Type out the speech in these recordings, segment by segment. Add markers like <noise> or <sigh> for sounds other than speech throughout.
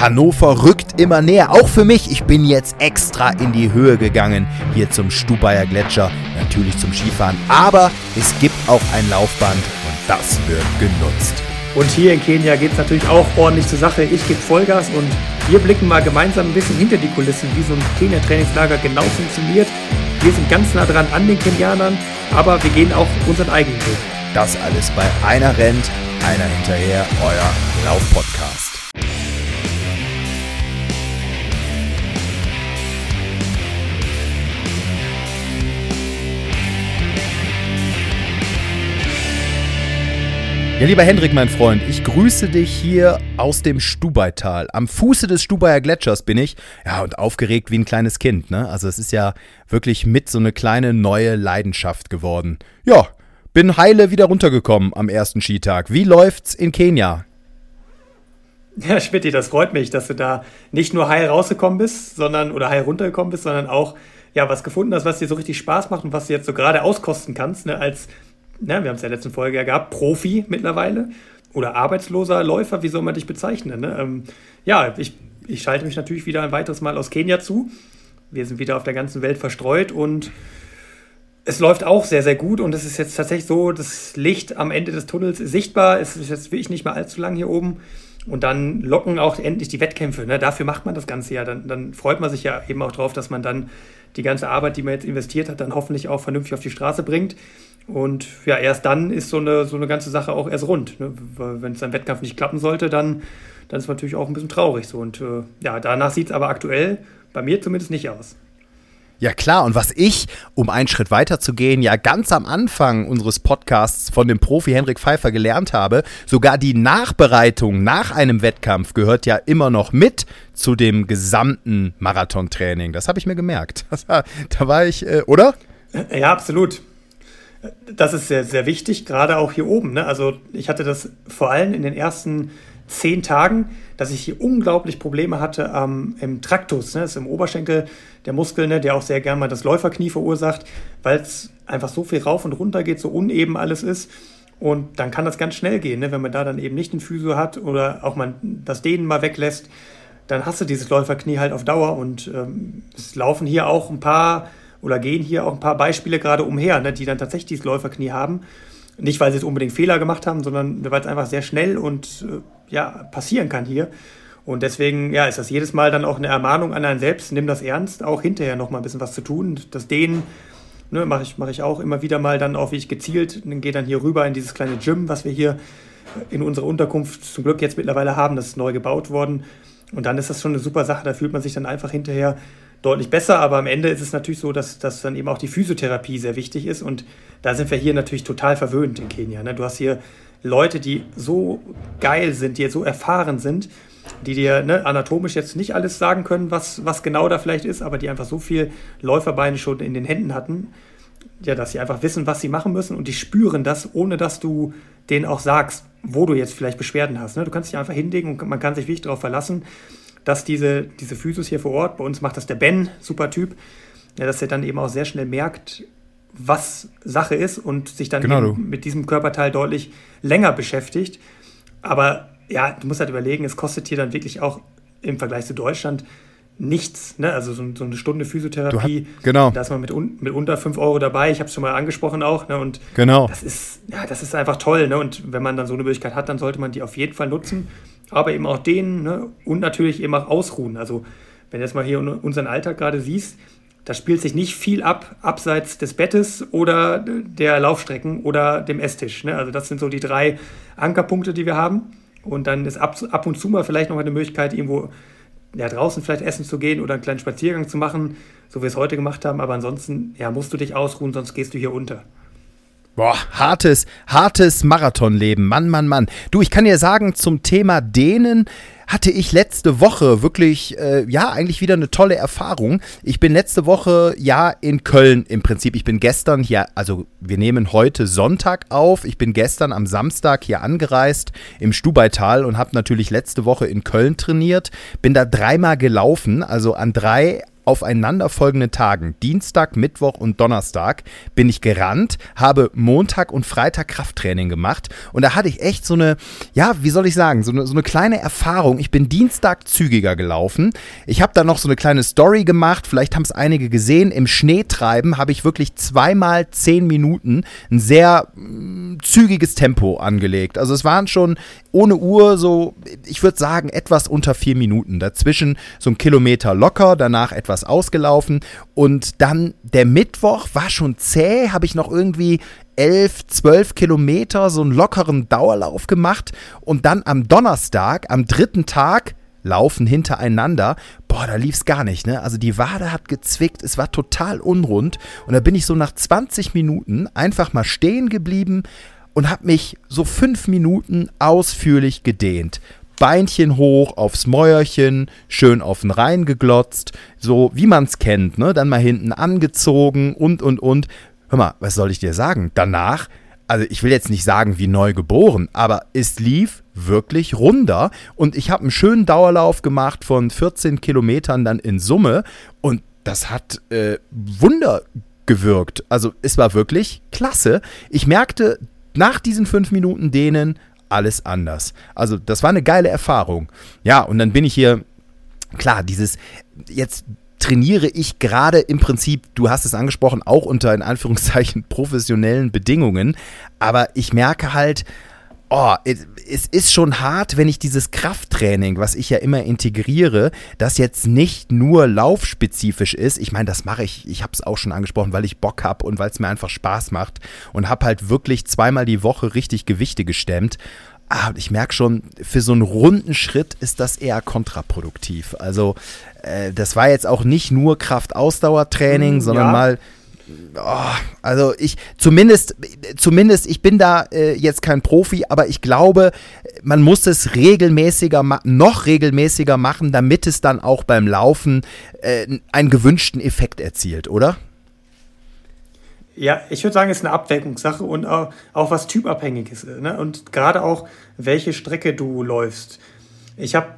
Hannover rückt immer näher, auch für mich. Ich bin jetzt extra in die Höhe gegangen, hier zum Stubaier Gletscher, natürlich zum Skifahren. Aber es gibt auch ein Laufband und das wird genutzt. Und hier in Kenia geht es natürlich auch ordentlich zur Sache. Ich gebe Vollgas und wir blicken mal gemeinsam ein bisschen hinter die Kulissen, wie so ein Kenia-Trainingslager genau funktioniert. Wir sind ganz nah dran an den Kenianern, aber wir gehen auch unseren eigenen Weg. Das alles bei einer rennt, einer hinterher, euer Laufpodcast. Ja, lieber Hendrik, mein Freund, ich grüße dich hier aus dem Stubaital. Am Fuße des Stubaier Gletschers bin ich. Ja, und aufgeregt wie ein kleines Kind, ne? Also es ist ja wirklich mit so eine kleine neue Leidenschaft geworden. Ja, bin heile wieder runtergekommen am ersten Skitag. Wie läuft's in Kenia? Ja, Schmidt, das freut mich, dass du da nicht nur heil rausgekommen bist, sondern oder heil runtergekommen bist, sondern auch ja was gefunden hast, was dir so richtig Spaß macht und was du jetzt so gerade auskosten kannst, ne, als ne, wir haben es in der letzten Folge ja gehabt, Profi mittlerweile oder arbeitsloser Läufer, wie soll man dich bezeichnen? Ne? Ähm, ja, ich, ich schalte mich natürlich wieder ein weiteres Mal aus Kenia zu. Wir sind wieder auf der ganzen Welt verstreut und es läuft auch sehr, sehr gut und es ist jetzt tatsächlich so, das Licht am Ende des Tunnels ist sichtbar. Es ist jetzt wirklich nicht mehr allzu lang hier oben. Und dann locken auch endlich die Wettkämpfe. Ne? Dafür macht man das Ganze ja. Dann, dann freut man sich ja eben auch drauf, dass man dann die ganze Arbeit, die man jetzt investiert hat, dann hoffentlich auch vernünftig auf die Straße bringt. Und ja, erst dann ist so eine, so eine ganze Sache auch erst rund. Ne? Wenn es ein Wettkampf nicht klappen sollte, dann, dann ist es natürlich auch ein bisschen traurig so. Und äh, ja, danach sieht es aber aktuell bei mir zumindest nicht aus. Ja klar, und was ich, um einen Schritt weiter zu gehen, ja ganz am Anfang unseres Podcasts von dem Profi Henrik Pfeiffer gelernt habe, sogar die Nachbereitung nach einem Wettkampf gehört ja immer noch mit zu dem gesamten Marathontraining. Das habe ich mir gemerkt. <laughs> da war ich, äh, oder? Ja, absolut das ist sehr, sehr wichtig, gerade auch hier oben. Ne? Also ich hatte das vor allem in den ersten zehn Tagen, dass ich hier unglaublich Probleme hatte ähm, im Traktus, ne? das ist im Oberschenkel der Muskel, ne? der auch sehr gerne mal das Läuferknie verursacht, weil es einfach so viel rauf und runter geht, so uneben alles ist. Und dann kann das ganz schnell gehen, ne? wenn man da dann eben nicht einen Physio hat oder auch man das Dehnen mal weglässt, dann hast du dieses Läuferknie halt auf Dauer. Und ähm, es laufen hier auch ein paar oder gehen hier auch ein paar Beispiele gerade umher, ne, die dann tatsächlich dieses Läuferknie haben. Nicht, weil sie jetzt unbedingt Fehler gemacht haben, sondern weil es einfach sehr schnell und äh, ja, passieren kann hier. Und deswegen ja, ist das jedes Mal dann auch eine Ermahnung an einen selbst, nimm das ernst, auch hinterher noch mal ein bisschen was zu tun. Das Dehnen ne, mache ich, mach ich auch immer wieder mal dann auch, wie ich gezielt, dann gehe dann hier rüber in dieses kleine Gym, was wir hier in unserer Unterkunft zum Glück jetzt mittlerweile haben. Das ist neu gebaut worden. Und dann ist das schon eine super Sache. Da fühlt man sich dann einfach hinterher deutlich besser, aber am Ende ist es natürlich so, dass, dass dann eben auch die Physiotherapie sehr wichtig ist und da sind wir hier natürlich total verwöhnt in Kenia. Ne? Du hast hier Leute, die so geil sind, die so erfahren sind, die dir ne, anatomisch jetzt nicht alles sagen können, was, was genau da vielleicht ist, aber die einfach so viel Läuferbeine schon in den Händen hatten, ja, dass sie einfach wissen, was sie machen müssen und die spüren das, ohne dass du denen auch sagst, wo du jetzt vielleicht Beschwerden hast. Ne? Du kannst dich einfach hinlegen und man kann sich wirklich darauf verlassen, dass diese, diese Physios hier vor Ort, bei uns macht das der Ben, super Typ, ja, dass er dann eben auch sehr schnell merkt, was Sache ist und sich dann genau mit diesem Körperteil deutlich länger beschäftigt. Aber ja, du musst halt überlegen, es kostet hier dann wirklich auch im Vergleich zu Deutschland nichts. Ne? Also so, so eine Stunde Physiotherapie, hast, genau. da ist man mit, un, mit unter 5 Euro dabei. Ich habe es schon mal angesprochen auch. Ne? Und genau. das ist, ja, das ist einfach toll. Ne? Und wenn man dann so eine Möglichkeit hat, dann sollte man die auf jeden Fall nutzen aber eben auch denen ne? und natürlich eben auch ausruhen. Also wenn du jetzt mal hier unseren Alltag gerade siehst, da spielt sich nicht viel ab, abseits des Bettes oder der Laufstrecken oder dem Esstisch. Ne? Also das sind so die drei Ankerpunkte, die wir haben. Und dann ist ab, ab und zu mal vielleicht noch eine Möglichkeit, irgendwo ja, draußen vielleicht essen zu gehen oder einen kleinen Spaziergang zu machen, so wie wir es heute gemacht haben. Aber ansonsten ja, musst du dich ausruhen, sonst gehst du hier unter. Boah, hartes, hartes Marathonleben. Mann, Mann, Mann. Du, ich kann dir sagen, zum Thema Dehnen hatte ich letzte Woche wirklich, äh, ja, eigentlich wieder eine tolle Erfahrung. Ich bin letzte Woche, ja, in Köln im Prinzip. Ich bin gestern hier, also wir nehmen heute Sonntag auf. Ich bin gestern am Samstag hier angereist im Stubaital und habe natürlich letzte Woche in Köln trainiert. Bin da dreimal gelaufen, also an drei aufeinanderfolgenden Tagen, Dienstag, Mittwoch und Donnerstag, bin ich gerannt, habe Montag und Freitag Krafttraining gemacht und da hatte ich echt so eine, ja, wie soll ich sagen, so eine, so eine kleine Erfahrung. Ich bin Dienstag zügiger gelaufen. Ich habe da noch so eine kleine Story gemacht, vielleicht haben es einige gesehen. Im Schneetreiben habe ich wirklich zweimal zehn Minuten ein sehr mh, mm, zügiges Tempo angelegt. Also es waren schon ohne Uhr so, ich würde sagen, etwas unter vier Minuten. Dazwischen so ein Kilometer locker, danach etwas ausgelaufen. Und dann der Mittwoch war schon zäh, habe ich noch irgendwie elf, zwölf Kilometer so einen lockeren Dauerlauf gemacht. Und dann am Donnerstag, am dritten Tag, laufen hintereinander. Boah, da lief es gar nicht, ne? Also die Wade hat gezwickt, es war total unrund. Und da bin ich so nach 20 Minuten einfach mal stehen geblieben, und habe mich so fünf Minuten ausführlich gedehnt. Beinchen hoch aufs Mäuerchen, schön auf den Rhein geglotzt, so wie man es kennt, ne? Dann mal hinten angezogen und und und. Hör mal, was soll ich dir sagen? Danach, also ich will jetzt nicht sagen wie neu geboren, aber es lief wirklich runder und ich habe einen schönen Dauerlauf gemacht von 14 Kilometern dann in Summe und das hat äh, Wunder gewirkt. Also es war wirklich klasse. Ich merkte nach diesen fünf Minuten dehnen alles anders. Also das war eine geile Erfahrung. Ja, und dann bin ich hier, klar, dieses, jetzt trainiere ich gerade im Prinzip, du hast es angesprochen, auch unter in Anführungszeichen <laughs> professionellen Bedingungen, aber ich merke halt, oh, es ist schon hart, wenn ich dieses Krafttraining, was ich ja immer integriere, das jetzt nicht nur laufspezifisch ist. Ich meine, das mache ich, ich habe es auch schon angesprochen, weil ich Bock habe und weil es mir einfach Spaß macht und habe halt wirklich zweimal die Woche richtig Gewichte gestemmt. Ah, ich merke schon, für so einen runden Schritt ist das eher kontraproduktiv. Also, äh, das war jetzt auch nicht nur Kraft-Ausdauer-Training, hm, sondern ja. mal Oh, also ich zumindest zumindest ich bin da äh, jetzt kein Profi, aber ich glaube, man muss es regelmäßiger noch regelmäßiger machen, damit es dann auch beim Laufen äh, einen gewünschten Effekt erzielt, oder? Ja, ich würde sagen, es ist eine Abwägungssache und auch, auch was typabhängiges. Ne? Und gerade auch, welche Strecke du läufst. Ich habe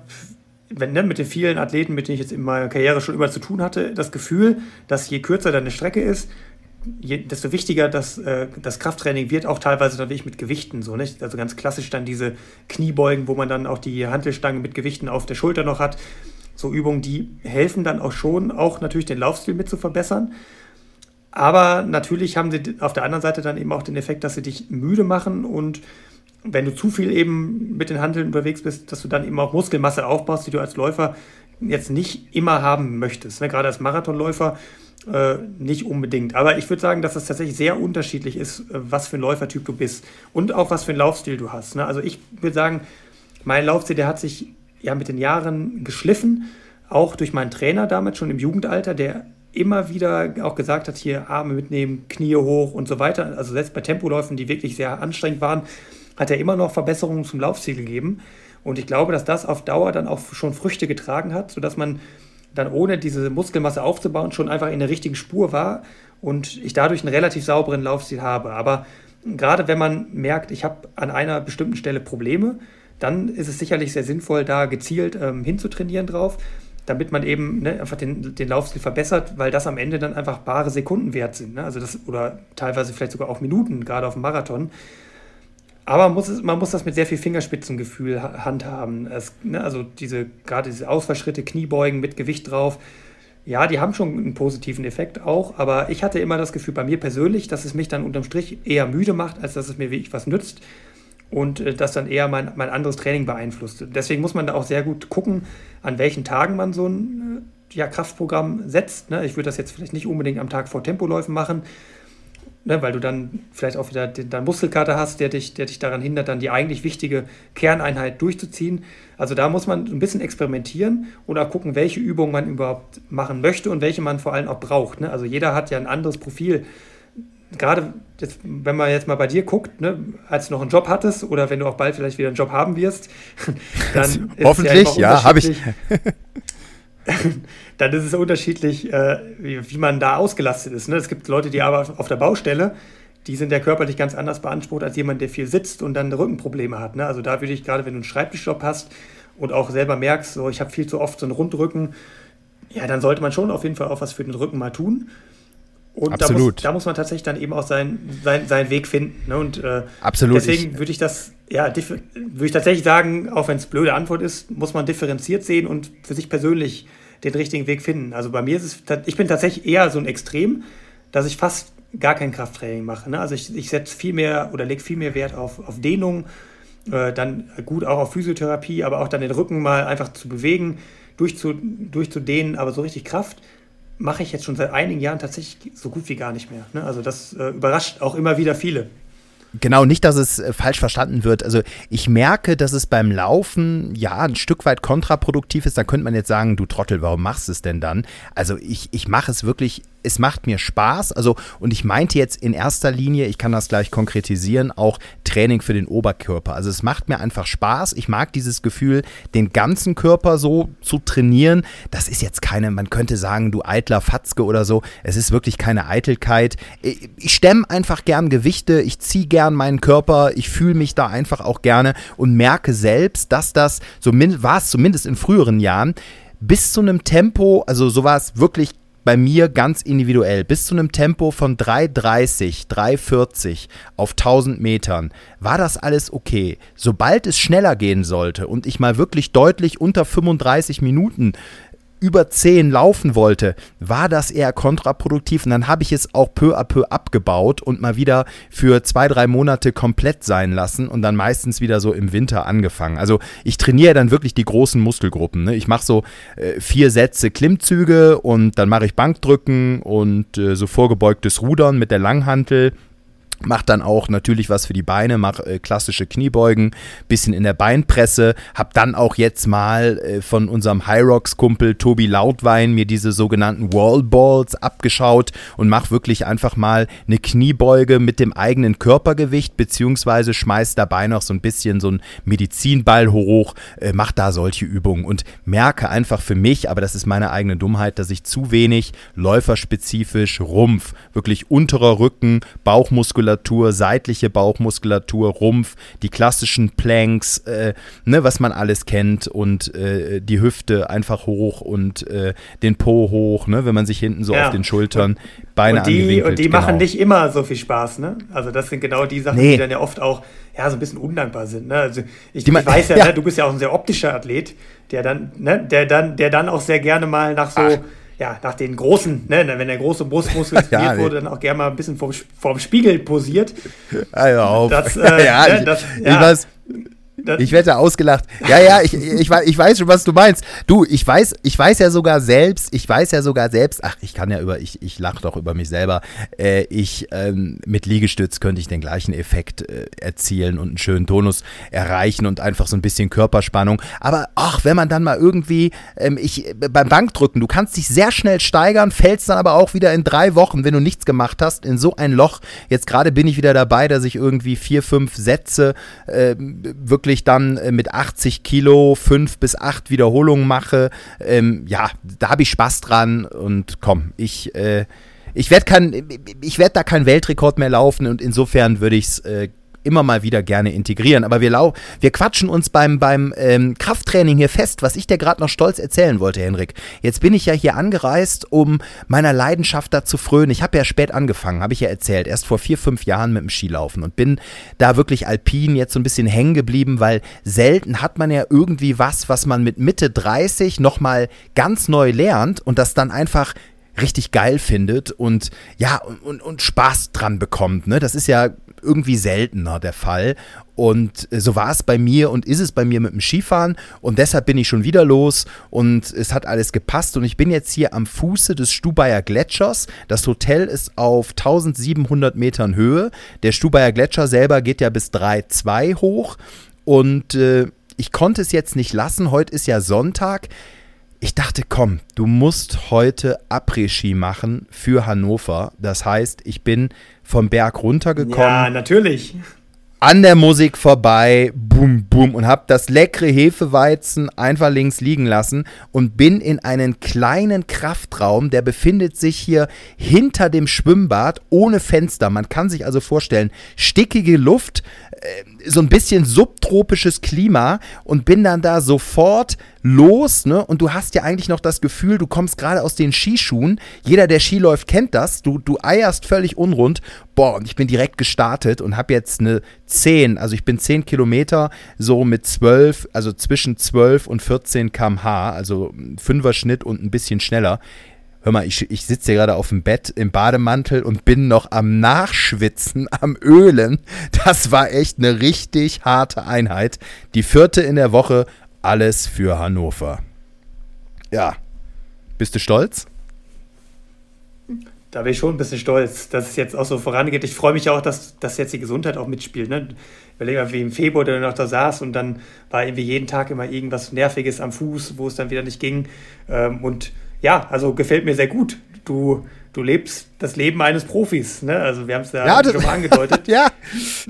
wenn, ne, mit den vielen Athleten, mit denen ich jetzt in meiner Karriere schon immer zu tun hatte, das Gefühl, dass je kürzer deine Strecke ist, je, desto wichtiger das, äh, das Krafttraining wird, auch teilweise dann wirklich mit Gewichten. So, nicht? Also ganz klassisch dann diese Kniebeugen, wo man dann auch die Hantelstange mit Gewichten auf der Schulter noch hat. So Übungen, die helfen dann auch schon, auch natürlich den Laufstil mit zu verbessern. Aber natürlich haben sie auf der anderen Seite dann eben auch den Effekt, dass sie dich müde machen und wenn du zu viel eben mit den Handeln unterwegs bist, dass du dann eben auch Muskelmasse aufbaust, die du als Läufer jetzt nicht immer haben möchtest. Ne? Gerade als Marathonläufer äh, nicht unbedingt. Aber ich würde sagen, dass es tatsächlich sehr unterschiedlich ist, äh, was für ein Läufertyp du bist und auch was für ein Laufstil du hast. Ne? Also ich würde sagen, mein Laufstil, der hat sich ja mit den Jahren geschliffen, auch durch meinen Trainer damals schon im Jugendalter, der immer wieder auch gesagt hat, hier Arme mitnehmen, Knie hoch und so weiter. Also selbst bei Tempoläufen, die wirklich sehr anstrengend waren, hat er immer noch Verbesserungen zum Laufstil gegeben. Und ich glaube, dass das auf Dauer dann auch schon Früchte getragen hat, sodass man dann ohne diese Muskelmasse aufzubauen schon einfach in der richtigen Spur war und ich dadurch einen relativ sauberen Laufstil habe. Aber gerade wenn man merkt, ich habe an einer bestimmten Stelle Probleme, dann ist es sicherlich sehr sinnvoll, da gezielt ähm, hinzutrainieren drauf, damit man eben ne, einfach den, den Laufstil verbessert, weil das am Ende dann einfach bare Sekunden wert sind. Ne? Also das, oder teilweise vielleicht sogar auch Minuten, gerade auf dem Marathon. Aber man muss, es, man muss das mit sehr viel Fingerspitzengefühl handhaben. Es, ne, also diese, gerade diese Ausfallschritte, Kniebeugen mit Gewicht drauf, ja, die haben schon einen positiven Effekt auch, aber ich hatte immer das Gefühl bei mir persönlich, dass es mich dann unterm Strich eher müde macht, als dass es mir wirklich was nützt und äh, das dann eher mein, mein anderes Training beeinflusst. Deswegen muss man da auch sehr gut gucken, an welchen Tagen man so ein äh, ja, Kraftprogramm setzt. Ne? Ich würde das jetzt vielleicht nicht unbedingt am Tag vor Tempoläufen machen, Ne, weil du dann vielleicht auch wieder den, deinen Muskelkater hast, der dich, der dich daran hindert, dann die eigentlich wichtige Kerneinheit durchzuziehen. Also da muss man ein bisschen experimentieren oder gucken, welche Übungen man überhaupt machen möchte und welche man vor allem auch braucht. Ne? Also jeder hat ja ein anderes Profil. Gerade jetzt, wenn man jetzt mal bei dir guckt, ne, als du noch einen Job hattest oder wenn du auch bald vielleicht wieder einen Job haben wirst, <laughs> dann hoffentlich, ja, ja habe ich. <laughs> dann ist es unterschiedlich, äh, wie, wie, man da ausgelastet ist. Ne? Es gibt Leute, die aber auf der Baustelle, die sind ja körperlich ganz anders beansprucht als jemand, der viel sitzt und dann Rückenprobleme hat. Ne? Also da würde ich gerade, wenn du einen Schreibtischjob hast und auch selber merkst, so ich habe viel zu oft so einen Rundrücken, ja, dann sollte man schon auf jeden Fall auch was für den Rücken mal tun. Und Absolut. Da muss, da muss man tatsächlich dann eben auch seinen sein, sein Weg finden. Ne? Und äh, Absolut. deswegen würde ich das, ja, würde ich tatsächlich sagen, auch wenn es blöde Antwort ist, muss man differenziert sehen und für sich persönlich den richtigen Weg finden. Also bei mir ist es, ich bin tatsächlich eher so ein Extrem, dass ich fast gar kein Krafttraining mache. Ne? Also ich, ich setze viel mehr oder lege viel mehr Wert auf, auf Dehnung, äh, dann gut auch auf Physiotherapie, aber auch dann den Rücken mal einfach zu bewegen, durchzu, durchzudehnen, aber so richtig Kraft mache ich jetzt schon seit einigen Jahren tatsächlich so gut wie gar nicht mehr. Ne? Also das äh, überrascht auch immer wieder viele. Genau, nicht, dass es äh, falsch verstanden wird. Also ich merke, dass es beim Laufen ja ein Stück weit kontraproduktiv ist. Da könnte man jetzt sagen, du Trottel, warum machst du es denn dann? Also ich, ich mache es wirklich es macht mir Spaß. Also, und ich meinte jetzt in erster Linie, ich kann das gleich konkretisieren, auch Training für den Oberkörper. Also es macht mir einfach Spaß. Ich mag dieses Gefühl, den ganzen Körper so zu trainieren. Das ist jetzt keine, man könnte sagen, du eitler Fatzke oder so. Es ist wirklich keine Eitelkeit. Ich stemme einfach gern Gewichte, ich ziehe gern meinen Körper, ich fühle mich da einfach auch gerne und merke selbst, dass das, so war es zumindest in früheren Jahren, bis zu einem Tempo, also so war es wirklich bei mir ganz individuell. Bis zu einem Tempo von 3,30, 3,40 auf 1000 Metern war das alles okay. Sobald es schneller gehen sollte und ich mal wirklich deutlich unter 35 Minuten über 10 laufen wollte, war das eher kontraproduktiv. Und dann habe ich es auch peu à peu abgebaut und mal wieder für zwei, drei Monate komplett sein lassen und dann meistens wieder so im Winter angefangen. Also ich trainiere dann wirklich die großen Muskelgruppen. Ne? Ich mache so äh, vier Sätze Klimmzüge und dann mache ich Bankdrücken und äh, so vorgebeugtes Rudern mit der Langhantel Mach dann auch natürlich was für die Beine, mach äh, klassische Kniebeugen, bisschen in der Beinpresse. Hab dann auch jetzt mal äh, von unserem Hyrox-Kumpel Tobi Lautwein mir diese sogenannten Wallballs abgeschaut und mach wirklich einfach mal eine Kniebeuge mit dem eigenen Körpergewicht, beziehungsweise schmeiß dabei noch so ein bisschen so ein Medizinball hoch, äh, mach da solche Übungen und merke einfach für mich, aber das ist meine eigene Dummheit, dass ich zu wenig läuferspezifisch Rumpf, wirklich unterer Rücken, Bauchmuskulatur, Bauchmuskulatur, seitliche Bauchmuskulatur, Rumpf, die klassischen Planks, äh, ne, was man alles kennt und äh, die Hüfte einfach hoch und äh, den Po hoch, ne, wenn man sich hinten so ja. auf den Schultern Beine und die, Und die genau. machen nicht immer so viel Spaß, ne? Also das sind genau die Sachen, nee. die dann ja oft auch ja, so ein bisschen undankbar sind. Ne? Also ich, ich weiß ja, <laughs> ja. Ne, du bist ja auch ein sehr optischer Athlet, der dann, ne, der dann, der dann auch sehr gerne mal nach so Ach ja, nach den großen, ne, wenn der große Brustmuskel <laughs> trainiert ja, wurde, dann auch gerne mal ein bisschen vorm, vorm Spiegel posiert. <laughs> Ja, das, äh, <laughs> ja, ne, das, ja. Ich weiß, ich werde ausgelacht. Ja, ja, ich, ich, ich, weiß schon, was du meinst. Du, ich weiß, ich weiß ja sogar selbst, ich weiß ja sogar selbst, ach, ich kann ja über, ich, ich lache doch über mich selber. Äh, ich, ähm, mit Liegestütz könnte ich den gleichen Effekt äh, erzielen und einen schönen Tonus erreichen und einfach so ein bisschen Körperspannung. Aber ach, wenn man dann mal irgendwie, ähm, ich, beim Bankdrücken, du kannst dich sehr schnell steigern, fällst dann aber auch wieder in drei Wochen, wenn du nichts gemacht hast, in so ein Loch. Jetzt gerade bin ich wieder dabei, dass ich irgendwie vier, fünf Sätze äh, wirklich wirklich dann äh, mit 80 Kilo fünf bis acht Wiederholungen mache, ähm, ja, da habe ich Spaß dran und komm, ich, äh, ich werde werd da keinen Weltrekord mehr laufen und insofern würde ich es äh, immer mal wieder gerne integrieren. Aber wir, lau wir quatschen uns beim, beim ähm, Krafttraining hier fest, was ich dir gerade noch stolz erzählen wollte, Henrik. Jetzt bin ich ja hier angereist, um meiner Leidenschaft da zu frönen. Ich habe ja spät angefangen, habe ich ja erzählt, erst vor vier, fünf Jahren mit dem Skilaufen und bin da wirklich alpin jetzt so ein bisschen hängen geblieben, weil selten hat man ja irgendwie was, was man mit Mitte 30 nochmal ganz neu lernt und das dann einfach richtig geil findet und ja, und, und Spaß dran bekommt. Ne? Das ist ja irgendwie seltener der Fall. Und äh, so war es bei mir und ist es bei mir mit dem Skifahren. Und deshalb bin ich schon wieder los und es hat alles gepasst. Und ich bin jetzt hier am Fuße des Stubaier Gletschers. Das Hotel ist auf 1700 Metern Höhe. Der Stubaier Gletscher selber geht ja bis 3,2 hoch. Und äh, ich konnte es jetzt nicht lassen. Heute ist ja Sonntag ich dachte, komm, du musst heute Après-Ski machen für Hannover. Das heißt, ich bin vom Berg runtergekommen. Ja, natürlich. An der Musik vorbei, bum, bum, und hab das leckere Hefeweizen einfach links liegen lassen und bin in einen kleinen Kraftraum, der befindet sich hier hinter dem Schwimmbad ohne Fenster. Man kann sich also vorstellen, stickige Luft, so ein bisschen subtropisches Klima und bin dann da sofort los, ne? Und du hast ja eigentlich noch das Gefühl, du kommst gerade aus den Skischuhen. Jeder, der Ski läuft, kennt das. Du, du eierst völlig unrund. Boah, und ich bin direkt gestartet und habe jetzt eine 10, also ich bin 10 Kilometer so mit 12, also zwischen 12 und 14 km/h, also Fünfer-Schnitt und ein bisschen schneller. Hör mal, ich, ich sitze hier gerade auf dem Bett im Bademantel und bin noch am Nachschwitzen, <laughs> am Ölen. Das war echt eine richtig harte Einheit. Die vierte in der Woche, alles für Hannover. Ja. Bist du stolz? Da bin ich schon ein bisschen stolz, dass es jetzt auch so vorangeht. Ich freue mich auch, dass, dass jetzt die Gesundheit auch mitspielt. Ne? Überleg mal, wie im Februar der noch da saß und dann war irgendwie jeden Tag immer irgendwas Nerviges am Fuß, wo es dann wieder nicht ging. Ähm, und ja, also gefällt mir sehr gut. Du, du lebst das Leben eines Profis. Ne? Also wir haben es ja, ja schon mal <laughs> angedeutet. ja.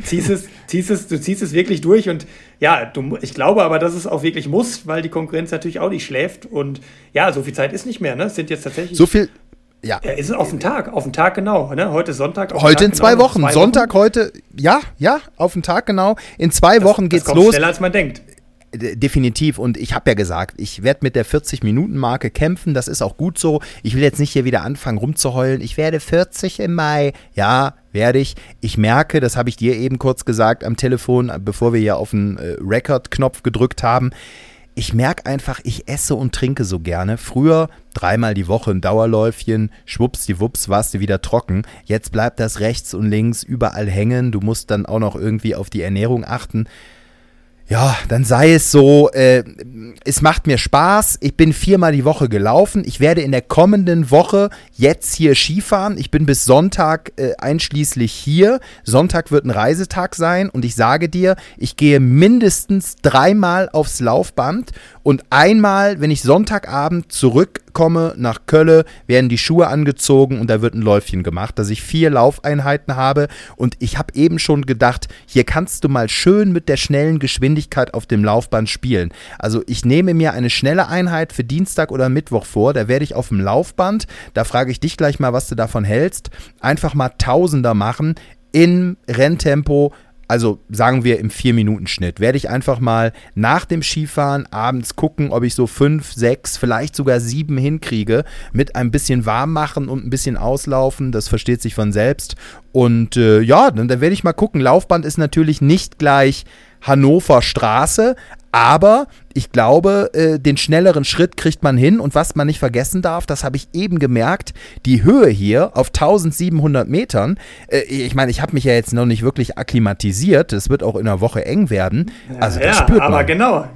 Ziehst es, ziehst es, du ziehst es wirklich durch und ja, du, ich glaube aber, dass es auch wirklich muss, weil die Konkurrenz natürlich auch nicht schläft und ja, so viel Zeit ist nicht mehr. Ne? Es sind jetzt tatsächlich so viel. Ja. ja. Ist auf den Tag, auf den Tag genau. Ne? Heute ist Sonntag. Heute in zwei genau, Wochen. Zwei Sonntag Wochen. heute, ja, ja, auf den Tag genau. In zwei das, Wochen geht's das kommt los. Schneller als man denkt definitiv. Und ich habe ja gesagt, ich werde mit der 40-Minuten-Marke kämpfen. Das ist auch gut so. Ich will jetzt nicht hier wieder anfangen rumzuheulen. Ich werde 40 im Mai. Ja, werde ich. Ich merke, das habe ich dir eben kurz gesagt am Telefon, bevor wir hier auf den äh, Record-Knopf gedrückt haben. Ich merke einfach, ich esse und trinke so gerne. Früher dreimal die Woche ein Dauerläufchen, schwuppsdiwupps warst du wieder trocken. Jetzt bleibt das rechts und links überall hängen. Du musst dann auch noch irgendwie auf die Ernährung achten ja, dann sei es so, äh, es macht mir Spaß. Ich bin viermal die Woche gelaufen. Ich werde in der kommenden Woche jetzt hier Skifahren. Ich bin bis Sonntag äh, einschließlich hier. Sonntag wird ein Reisetag sein und ich sage dir, ich gehe mindestens dreimal aufs Laufband und einmal, wenn ich Sonntagabend zurückkomme nach Kölle, werden die Schuhe angezogen und da wird ein Läufchen gemacht, dass ich vier Laufeinheiten habe. Und ich habe eben schon gedacht, hier kannst du mal schön mit der schnellen Geschwindigkeit auf dem Laufband spielen. Also ich nehme mir eine schnelle Einheit für Dienstag oder Mittwoch vor. Da werde ich auf dem Laufband, da frage ich dich gleich mal, was du davon hältst, einfach mal Tausender machen im Renntempo also sagen wir im 4-Minuten-Schnitt, werde ich einfach mal nach dem Skifahren abends gucken, ob ich so 5, 6, vielleicht sogar 7 hinkriege, mit ein bisschen warm machen und ein bisschen auslaufen. Das versteht sich von selbst. Und äh, ja, dann, dann werde ich mal gucken. Laufband ist natürlich nicht gleich Hannover Straße, aber ich glaube, äh, den schnelleren Schritt kriegt man hin. Und was man nicht vergessen darf, das habe ich eben gemerkt, die Höhe hier auf 1700 Metern. Äh, ich meine, ich habe mich ja jetzt noch nicht wirklich akklimatisiert. Es wird auch in einer Woche eng werden. Also ja, das spürt man. Aber genau.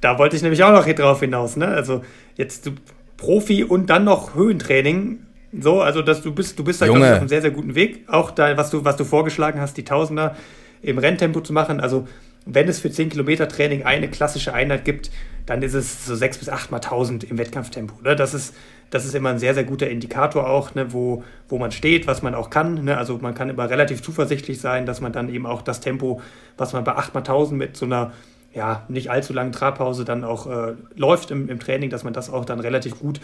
Da wollte ich nämlich auch noch hier drauf hinaus. Ne? Also jetzt du, Profi und dann noch Höhentraining. So, also dass du bist, du bist da ich, auf einem sehr, sehr guten Weg. Auch da, was du, was du vorgeschlagen hast, die Tausender im Renntempo zu machen. Also wenn es für 10 Kilometer Training eine klassische Einheit gibt, dann ist es so 6 bis 8 mal 1000 im Wettkampftempo. Ne? Das, ist, das ist immer ein sehr, sehr guter Indikator auch, ne? wo, wo man steht, was man auch kann. Ne? Also man kann immer relativ zuversichtlich sein, dass man dann eben auch das Tempo, was man bei 8 mal 1000 mit so einer ja, nicht allzu langen Trabpause dann auch äh, läuft im, im Training, dass man das auch dann relativ gut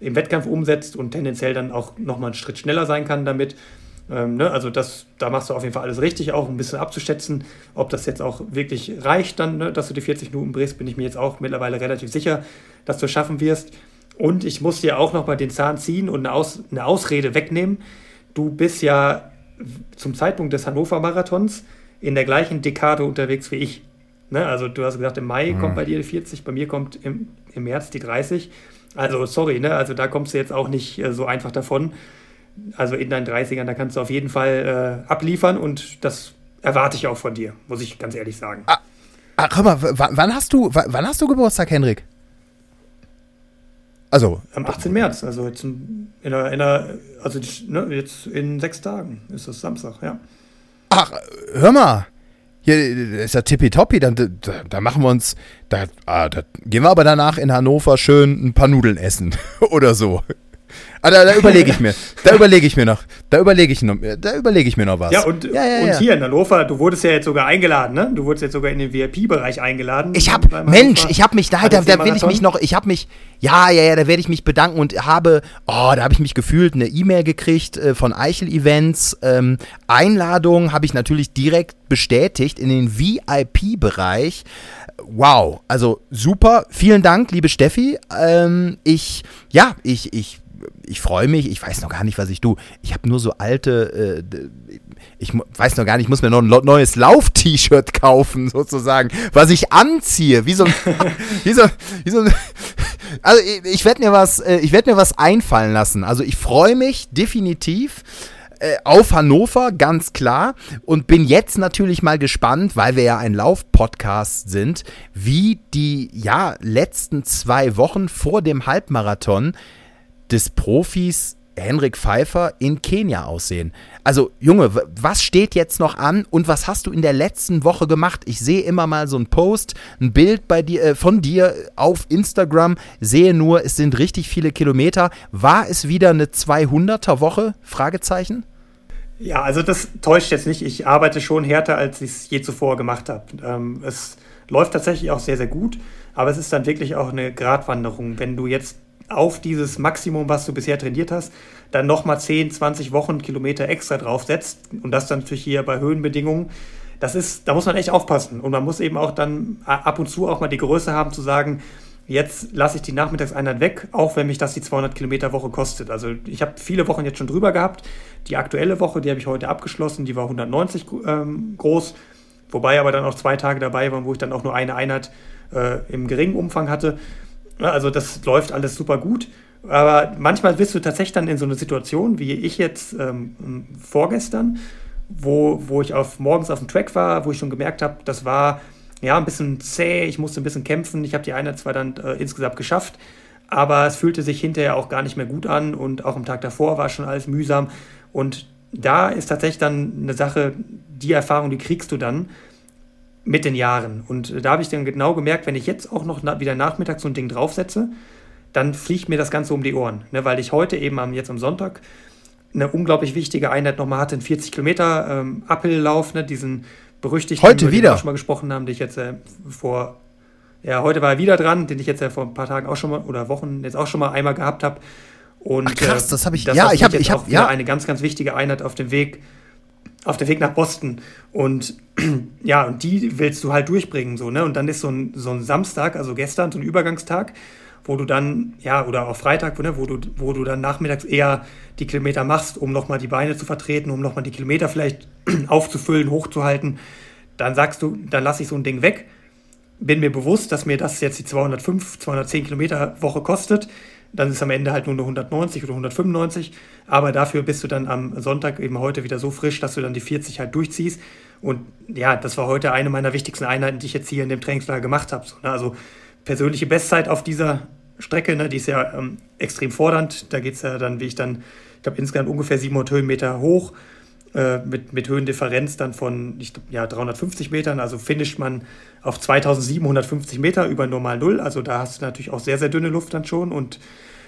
im Wettkampf umsetzt und tendenziell dann auch nochmal einen Schritt schneller sein kann damit. Ähm, ne? Also das, da machst du auf jeden Fall alles richtig, auch ein bisschen abzuschätzen, ob das jetzt auch wirklich reicht dann, ne? dass du die 40 Minuten brichst, bin ich mir jetzt auch mittlerweile relativ sicher, dass du es schaffen wirst. Und ich muss dir auch nochmal den Zahn ziehen und eine, Aus, eine Ausrede wegnehmen. Du bist ja zum Zeitpunkt des Hannover Marathons in der gleichen Dekade unterwegs wie ich. Ne? Also du hast gesagt, im Mai mhm. kommt bei dir die 40, bei mir kommt im, im März die 30. Also sorry, ne? also da kommst du jetzt auch nicht äh, so einfach davon also in deinen 30ern, da kannst du auf jeden Fall äh, abliefern und das erwarte ich auch von dir, muss ich ganz ehrlich sagen. Ah, ach, hör mal, wann hast du, wann hast du Geburtstag, Henrik? Also. Am 18. März, also jetzt in, einer, in einer, also ne, jetzt in sechs Tagen ist das Samstag, ja. Ach, hör mal. Hier ist ja tippitoppi, dann da, da, machen wir uns, da, ah, da gehen wir aber danach in Hannover schön ein paar Nudeln essen <laughs> oder so. Ah, da, da überlege ich mir. Da überlege ich mir noch. Da überlege ich noch. Da überlege ich mir noch was. Ja, und, ja, ja, und ja. hier in Hannover, du wurdest ja jetzt sogar eingeladen, ne? Du wurdest jetzt sogar in den VIP-Bereich eingeladen. Ich habe, Mensch, ich habe mich da, da, da will ich mich noch, ich habe mich, ja, ja, ja, da werde ich mich bedanken und habe, oh, da habe ich mich gefühlt eine E-Mail gekriegt äh, von Eichel Events. Ähm, Einladung habe ich natürlich direkt bestätigt in den VIP-Bereich. Wow, also super. Vielen Dank, liebe Steffi. Ähm, ich, ja, ich, ich, ich freue mich. Ich weiß noch gar nicht, was ich tue. Ich habe nur so alte, äh, ich weiß noch gar nicht, ich muss mir noch ein neues Lauf-T-Shirt kaufen, sozusagen, was ich anziehe. Wie so ein, <laughs> wie so, wie so ein, also ich, ich werde mir was, äh, ich mir was einfallen lassen. Also ich freue mich definitiv äh, auf Hannover, ganz klar. Und bin jetzt natürlich mal gespannt, weil wir ja ein Lauf-Podcast sind, wie die ja, letzten zwei Wochen vor dem Halbmarathon des Profis Henrik Pfeiffer in Kenia aussehen. Also, Junge, was steht jetzt noch an und was hast du in der letzten Woche gemacht? Ich sehe immer mal so ein Post, ein Bild bei dir, äh, von dir auf Instagram, sehe nur, es sind richtig viele Kilometer. War es wieder eine 200er Woche? Fragezeichen? Ja, also das täuscht jetzt nicht. Ich arbeite schon härter, als ich es je zuvor gemacht habe. Ähm, es läuft tatsächlich auch sehr, sehr gut, aber es ist dann wirklich auch eine Gratwanderung. Wenn du jetzt auf dieses Maximum, was du bisher trainiert hast, dann nochmal 10, 20 Wochen Kilometer extra draufsetzt und das dann natürlich hier bei Höhenbedingungen, das ist, da muss man echt aufpassen. Und man muss eben auch dann ab und zu auch mal die Größe haben zu sagen, Jetzt lasse ich die Nachmittagseinheit weg, auch wenn mich das die 200 Kilometer Woche kostet. Also ich habe viele Wochen jetzt schon drüber gehabt. Die aktuelle Woche, die habe ich heute abgeschlossen, die war 190 ähm, groß, wobei aber dann auch zwei Tage dabei waren, wo ich dann auch nur eine Einheit äh, im geringen Umfang hatte. Also das läuft alles super gut. Aber manchmal bist du tatsächlich dann in so einer Situation, wie ich jetzt ähm, vorgestern, wo, wo ich auf, morgens auf dem Track war, wo ich schon gemerkt habe, das war ja, ein bisschen zäh, ich musste ein bisschen kämpfen. Ich habe die Einheit zwar dann äh, insgesamt geschafft, aber es fühlte sich hinterher auch gar nicht mehr gut an und auch am Tag davor war schon alles mühsam. Und da ist tatsächlich dann eine Sache, die Erfahrung, die kriegst du dann mit den Jahren. Und da habe ich dann genau gemerkt, wenn ich jetzt auch noch wieder nachmittags so ein Ding draufsetze, dann fliegt mir das Ganze um die Ohren. Ne, weil ich heute eben am, jetzt am Sonntag eine unglaublich wichtige Einheit nochmal hatte, einen 40 Kilometer ähm, Uphill-Lauf, ne, diesen berüchtigten, heute über wieder. den wir schon mal gesprochen haben, den ich jetzt äh, vor, ja, heute war er wieder dran, den ich jetzt ja vor ein paar Tagen auch schon mal oder Wochen jetzt auch schon mal einmal gehabt habe. Und Ach krass, äh, das habe ich. Das ja, ich habe, ich habe ja eine ganz, ganz wichtige Einheit auf dem Weg, auf dem Weg nach Boston. Und <clears throat> ja, und die willst du halt durchbringen so ne. Und dann ist so ein so ein Samstag, also gestern so ein Übergangstag wo du dann, ja, oder auch Freitag, ne, wo, du, wo du dann nachmittags eher die Kilometer machst, um nochmal die Beine zu vertreten, um nochmal die Kilometer vielleicht <clears throat> aufzufüllen, hochzuhalten, dann sagst du, dann lasse ich so ein Ding weg. Bin mir bewusst, dass mir das jetzt die 205, 210 Kilometer Woche kostet. Dann ist am Ende halt nur eine 190 oder 195. Aber dafür bist du dann am Sonntag eben heute wieder so frisch, dass du dann die 40 halt durchziehst. Und ja, das war heute eine meiner wichtigsten Einheiten, die ich jetzt hier in dem Trainingslager gemacht habe. Ne? Also persönliche Bestzeit auf dieser Strecke, ne, die ist ja ähm, extrem fordernd. Da geht es ja dann, wie ich dann, ich glaube, insgesamt ungefähr 700 Höhenmeter hoch, äh, mit, mit Höhendifferenz dann von ich, ja, 350 Metern. Also finisht man auf 2750 Meter über normal Null. Also da hast du natürlich auch sehr, sehr dünne Luft dann schon und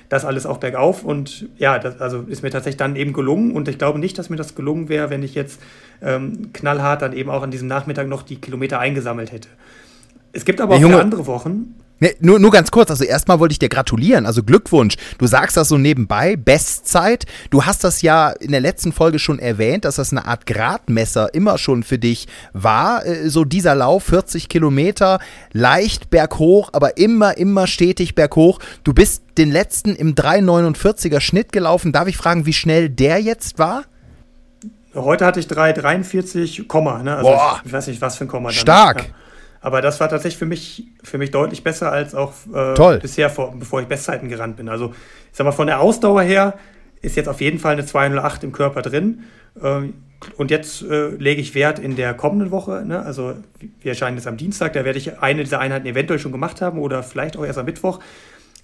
das alles auch bergauf. Und ja, das also ist mir tatsächlich dann eben gelungen. Und ich glaube nicht, dass mir das gelungen wäre, wenn ich jetzt ähm, knallhart dann eben auch an diesem Nachmittag noch die Kilometer eingesammelt hätte. Es gibt aber auch andere Wochen, Nee, nur, nur ganz kurz, also erstmal wollte ich dir gratulieren, also Glückwunsch. Du sagst das so nebenbei, Bestzeit. Du hast das ja in der letzten Folge schon erwähnt, dass das eine Art Gradmesser immer schon für dich war. Äh, so dieser Lauf, 40 Kilometer, leicht berghoch, aber immer, immer stetig berghoch. Du bist den letzten im 3,49er Schnitt gelaufen. Darf ich fragen, wie schnell der jetzt war? Heute hatte ich 3,43, ne? Also Boah. Ich, ich, weiß nicht, was für ein Komma. Stark. Ja. Aber das war tatsächlich für mich, für mich deutlich besser als auch äh, bisher, vor, bevor ich Bestzeiten gerannt bin. Also, ich sag mal, von der Ausdauer her ist jetzt auf jeden Fall eine 208 im Körper drin. Ähm, und jetzt äh, lege ich Wert in der kommenden Woche. Ne? Also, wir erscheinen jetzt am Dienstag, da werde ich eine dieser Einheiten eventuell schon gemacht haben oder vielleicht auch erst am Mittwoch,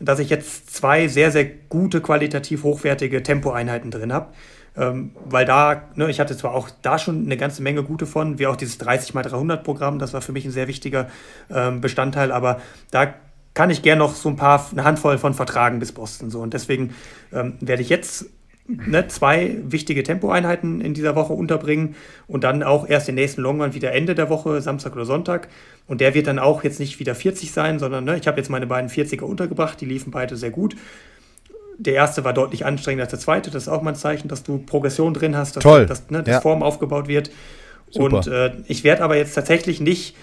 dass ich jetzt zwei sehr, sehr gute, qualitativ hochwertige Tempoeinheiten drin habe ähm, weil da, ne, ich hatte zwar auch da schon eine ganze Menge gute von, wie auch dieses 30 x 300 Programm, das war für mich ein sehr wichtiger ähm, Bestandteil, aber da kann ich gerne noch so ein paar, eine Handvoll von vertragen bis Boston. So. Und deswegen ähm, werde ich jetzt ne, zwei wichtige Tempoeinheiten in dieser Woche unterbringen und dann auch erst den nächsten Longrun wieder Ende der Woche, Samstag oder Sonntag. Und der wird dann auch jetzt nicht wieder 40 sein, sondern ne, ich habe jetzt meine beiden 40er untergebracht, die liefen beide sehr gut der erste war deutlich anstrengender als der zweite. Das ist auch mal ein Zeichen, dass du Progression drin hast, dass, Toll. dass, ne, dass ja. Form aufgebaut wird. Super. Und äh, ich werde aber jetzt tatsächlich nicht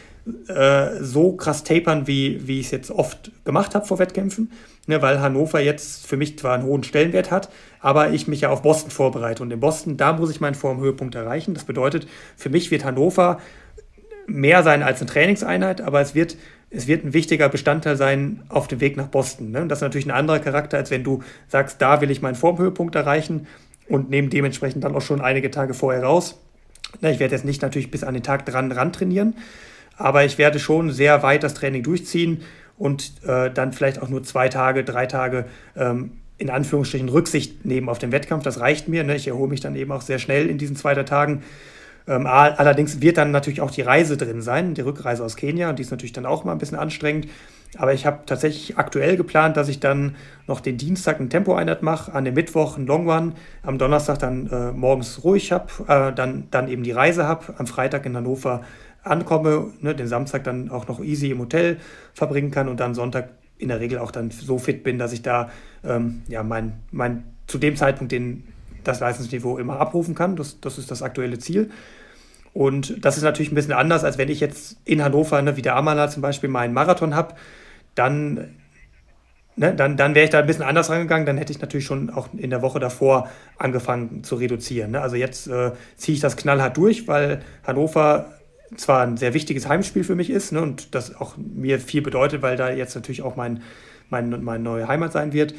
äh, so krass tapern, wie, wie ich es jetzt oft gemacht habe vor Wettkämpfen, ne, weil Hannover jetzt für mich zwar einen hohen Stellenwert hat, aber ich mich ja auf Boston vorbereite. Und in Boston, da muss ich meinen Formhöhepunkt erreichen. Das bedeutet, für mich wird Hannover mehr sein als eine Trainingseinheit, aber es wird, es wird ein wichtiger Bestandteil sein auf dem Weg nach Boston. Ne? Und das ist natürlich ein anderer Charakter, als wenn du sagst, da will ich meinen Formhöhepunkt erreichen und nehme dementsprechend dann auch schon einige Tage vorher raus. Na, ich werde jetzt nicht natürlich bis an den Tag dran ran trainieren, aber ich werde schon sehr weit das Training durchziehen und äh, dann vielleicht auch nur zwei Tage, drei Tage ähm, in Anführungsstrichen Rücksicht nehmen auf den Wettkampf. Das reicht mir. Ne? Ich erhole mich dann eben auch sehr schnell in diesen zwei Tagen. Ähm, allerdings wird dann natürlich auch die Reise drin sein, die Rückreise aus Kenia, und die ist natürlich dann auch mal ein bisschen anstrengend. Aber ich habe tatsächlich aktuell geplant, dass ich dann noch den Dienstag eine Tempoeinheit mache, an dem Mittwoch ein Long Run, am Donnerstag dann äh, morgens ruhig habe, äh, dann, dann eben die Reise habe, am Freitag in Hannover ankomme, ne, den Samstag dann auch noch easy im Hotel verbringen kann und dann Sonntag in der Regel auch dann so fit bin, dass ich da ähm, ja, mein, mein, zu dem Zeitpunkt den, das Leistungsniveau immer abrufen kann. Das, das ist das aktuelle Ziel. Und das ist natürlich ein bisschen anders, als wenn ich jetzt in Hannover, ne, wie der Amala zum Beispiel, meinen Marathon habe. Dann, ne, dann, dann wäre ich da ein bisschen anders rangegangen. Dann hätte ich natürlich schon auch in der Woche davor angefangen zu reduzieren. Ne? Also jetzt äh, ziehe ich das knallhart durch, weil Hannover zwar ein sehr wichtiges Heimspiel für mich ist ne, und das auch mir viel bedeutet, weil da jetzt natürlich auch mein, mein, meine neue Heimat sein wird.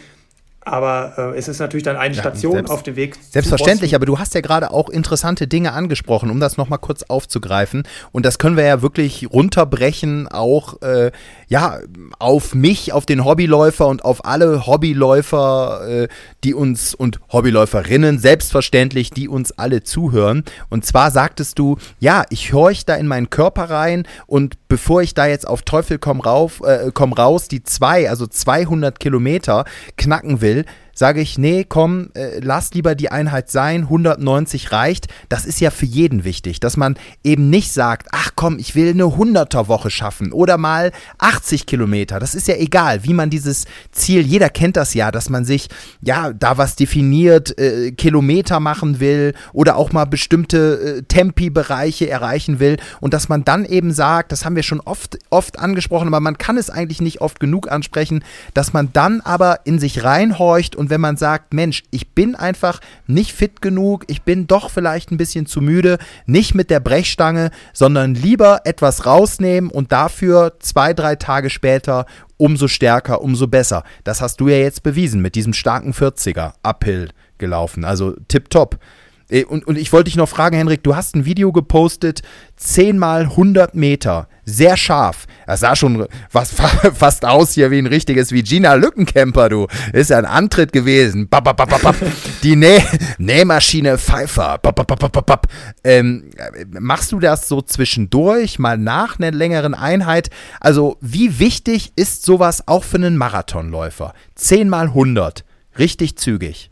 Aber äh, es ist natürlich dann eine ja, Station selbst, auf dem Weg. Selbstverständlich, aber du hast ja gerade auch interessante Dinge angesprochen, um das nochmal kurz aufzugreifen. Und das können wir ja wirklich runterbrechen, auch äh, ja, auf mich, auf den Hobbyläufer und auf alle Hobbyläufer, äh, die uns und Hobbyläuferinnen, selbstverständlich, die uns alle zuhören. Und zwar sagtest du, ja, ich horch da in meinen Körper rein und bevor ich da jetzt auf Teufel komm, rauf, äh, komm raus die zwei, also 200 Kilometer knacken will, will, sage ich, nee, komm, äh, lass lieber die Einheit sein, 190 reicht. Das ist ja für jeden wichtig, dass man eben nicht sagt, ach komm, ich will eine 100er Woche schaffen oder mal 80 Kilometer. Das ist ja egal, wie man dieses Ziel, jeder kennt das ja, dass man sich ja da was definiert, äh, Kilometer machen will oder auch mal bestimmte äh, Tempi-Bereiche erreichen will und dass man dann eben sagt, das haben wir schon oft, oft angesprochen, aber man kann es eigentlich nicht oft genug ansprechen, dass man dann aber in sich reinhorcht und und wenn man sagt, Mensch, ich bin einfach nicht fit genug, ich bin doch vielleicht ein bisschen zu müde, nicht mit der Brechstange, sondern lieber etwas rausnehmen und dafür zwei, drei Tage später umso stärker, umso besser. Das hast du ja jetzt bewiesen mit diesem starken 40er Uphill gelaufen. Also tipptopp. Äh, und, und ich wollte dich noch fragen, Henrik, du hast ein Video gepostet, 10 mal 100 Meter, sehr scharf. Das sah schon was, <laughs> fast aus hier wie ein richtiges wie Gina Lückenkämper, du. Ist ja ein Antritt gewesen. Bap, bap, bap, Die Näh Nähmaschine Pfeiffer. Ähm, machst du das so zwischendurch, mal nach einer längeren Einheit? Also, wie wichtig ist sowas auch für einen Marathonläufer? 10 mal 100, richtig zügig.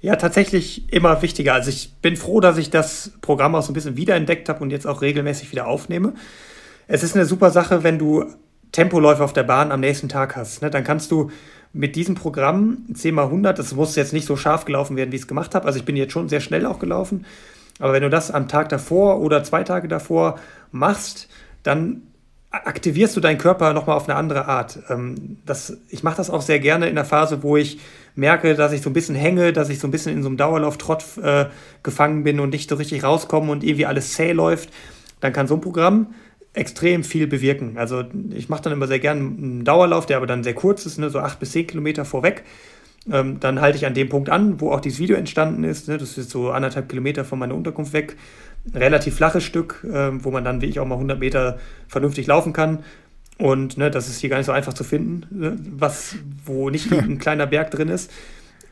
Ja, tatsächlich immer wichtiger. Also ich bin froh, dass ich das Programm auch so ein bisschen wiederentdeckt habe und jetzt auch regelmäßig wieder aufnehme. Es ist eine super Sache, wenn du Tempoläufe auf der Bahn am nächsten Tag hast. Ne? Dann kannst du mit diesem Programm 10 mal 100, das muss jetzt nicht so scharf gelaufen werden, wie ich es gemacht habe. Also ich bin jetzt schon sehr schnell auch gelaufen. Aber wenn du das am Tag davor oder zwei Tage davor machst, dann aktivierst du deinen Körper nochmal auf eine andere Art. Ähm, das, ich mache das auch sehr gerne in der Phase, wo ich merke, dass ich so ein bisschen hänge, dass ich so ein bisschen in so einem Dauerlauftrott äh, gefangen bin und nicht so richtig rauskomme und irgendwie alles zäh läuft, dann kann so ein Programm extrem viel bewirken. Also ich mache dann immer sehr gerne einen Dauerlauf, der aber dann sehr kurz ist, ne, so acht bis zehn Kilometer vorweg. Ähm, dann halte ich an dem Punkt an, wo auch dieses Video entstanden ist. Ne, das ist so anderthalb Kilometer von meiner Unterkunft weg. Ein relativ flaches Stück, äh, wo man dann wie ich auch mal 100 Meter vernünftig laufen kann. Und ne, das ist hier gar nicht so einfach zu finden, ne, was, wo nicht <laughs> ein kleiner Berg drin ist.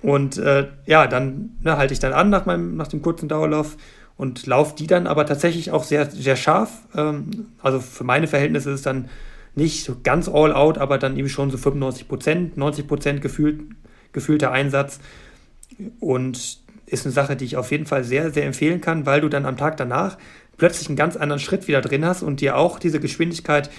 Und äh, ja, dann ne, halte ich dann an nach, meinem, nach dem kurzen Dauerlauf und laufe die dann aber tatsächlich auch sehr, sehr scharf. Ähm, also für meine Verhältnisse ist es dann nicht so ganz all out, aber dann eben schon so 95 Prozent, 90 Prozent gefühlt, gefühlter Einsatz. Und ist eine Sache, die ich auf jeden Fall sehr, sehr empfehlen kann, weil du dann am Tag danach plötzlich einen ganz anderen Schritt wieder drin hast und dir auch diese Geschwindigkeit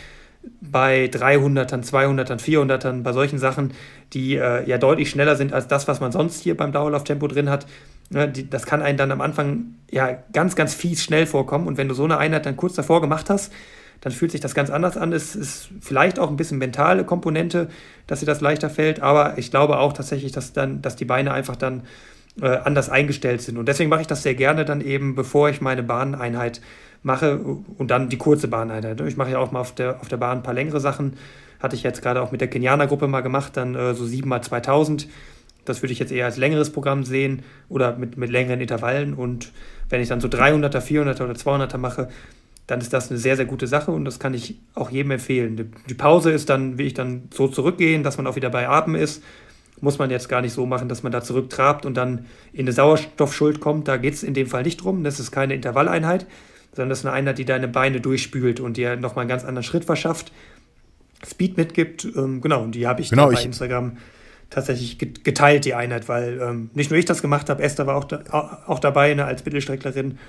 bei 300ern, 200ern, 400ern, bei solchen Sachen, die äh, ja deutlich schneller sind als das, was man sonst hier beim Dauerlauftempo drin hat, Ne, die, das kann einen dann am Anfang ja ganz, ganz fies schnell vorkommen. Und wenn du so eine Einheit dann kurz davor gemacht hast, dann fühlt sich das ganz anders an. Es ist vielleicht auch ein bisschen mentale Komponente, dass dir das leichter fällt, aber ich glaube auch tatsächlich, dass dann, dass die Beine einfach dann äh, anders eingestellt sind. Und deswegen mache ich das sehr gerne dann eben, bevor ich meine Bahneinheit mache und dann die kurze Bahneinheit. Ich mache ja auch mal auf der, auf der Bahn ein paar längere Sachen. Hatte ich jetzt gerade auch mit der Kenianer-Gruppe mal gemacht, dann äh, so 7 mal 2000 das würde ich jetzt eher als längeres Programm sehen oder mit, mit längeren Intervallen. Und wenn ich dann so 300er, 400er oder 200er mache, dann ist das eine sehr, sehr gute Sache und das kann ich auch jedem empfehlen. Die Pause ist dann, will ich dann so zurückgehen, dass man auch wieder bei Atmen ist. Muss man jetzt gar nicht so machen, dass man da zurücktrabt und dann in eine Sauerstoffschuld kommt. Da geht es in dem Fall nicht drum. Das ist keine Intervalleinheit, sondern das ist eine Einheit, die deine Beine durchspült und dir nochmal einen ganz anderen Schritt verschafft, Speed mitgibt. Ähm, genau, und die habe ich genau, bei Instagram tatsächlich geteilt, die Einheit, weil ähm, nicht nur ich das gemacht habe, Esther war auch, da, auch dabei ne, als Mittelstrecklerin.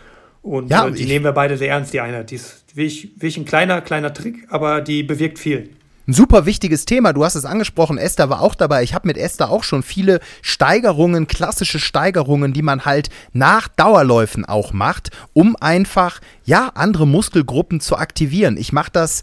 Und ja, äh, die nehmen wir beide sehr ernst, die Einheit. Die ist wirklich, wirklich ein kleiner, kleiner Trick, aber die bewirkt viel. Ein super wichtiges Thema, du hast es angesprochen, Esther war auch dabei. Ich habe mit Esther auch schon viele Steigerungen, klassische Steigerungen, die man halt nach Dauerläufen auch macht, um einfach, ja, andere Muskelgruppen zu aktivieren. Ich mache das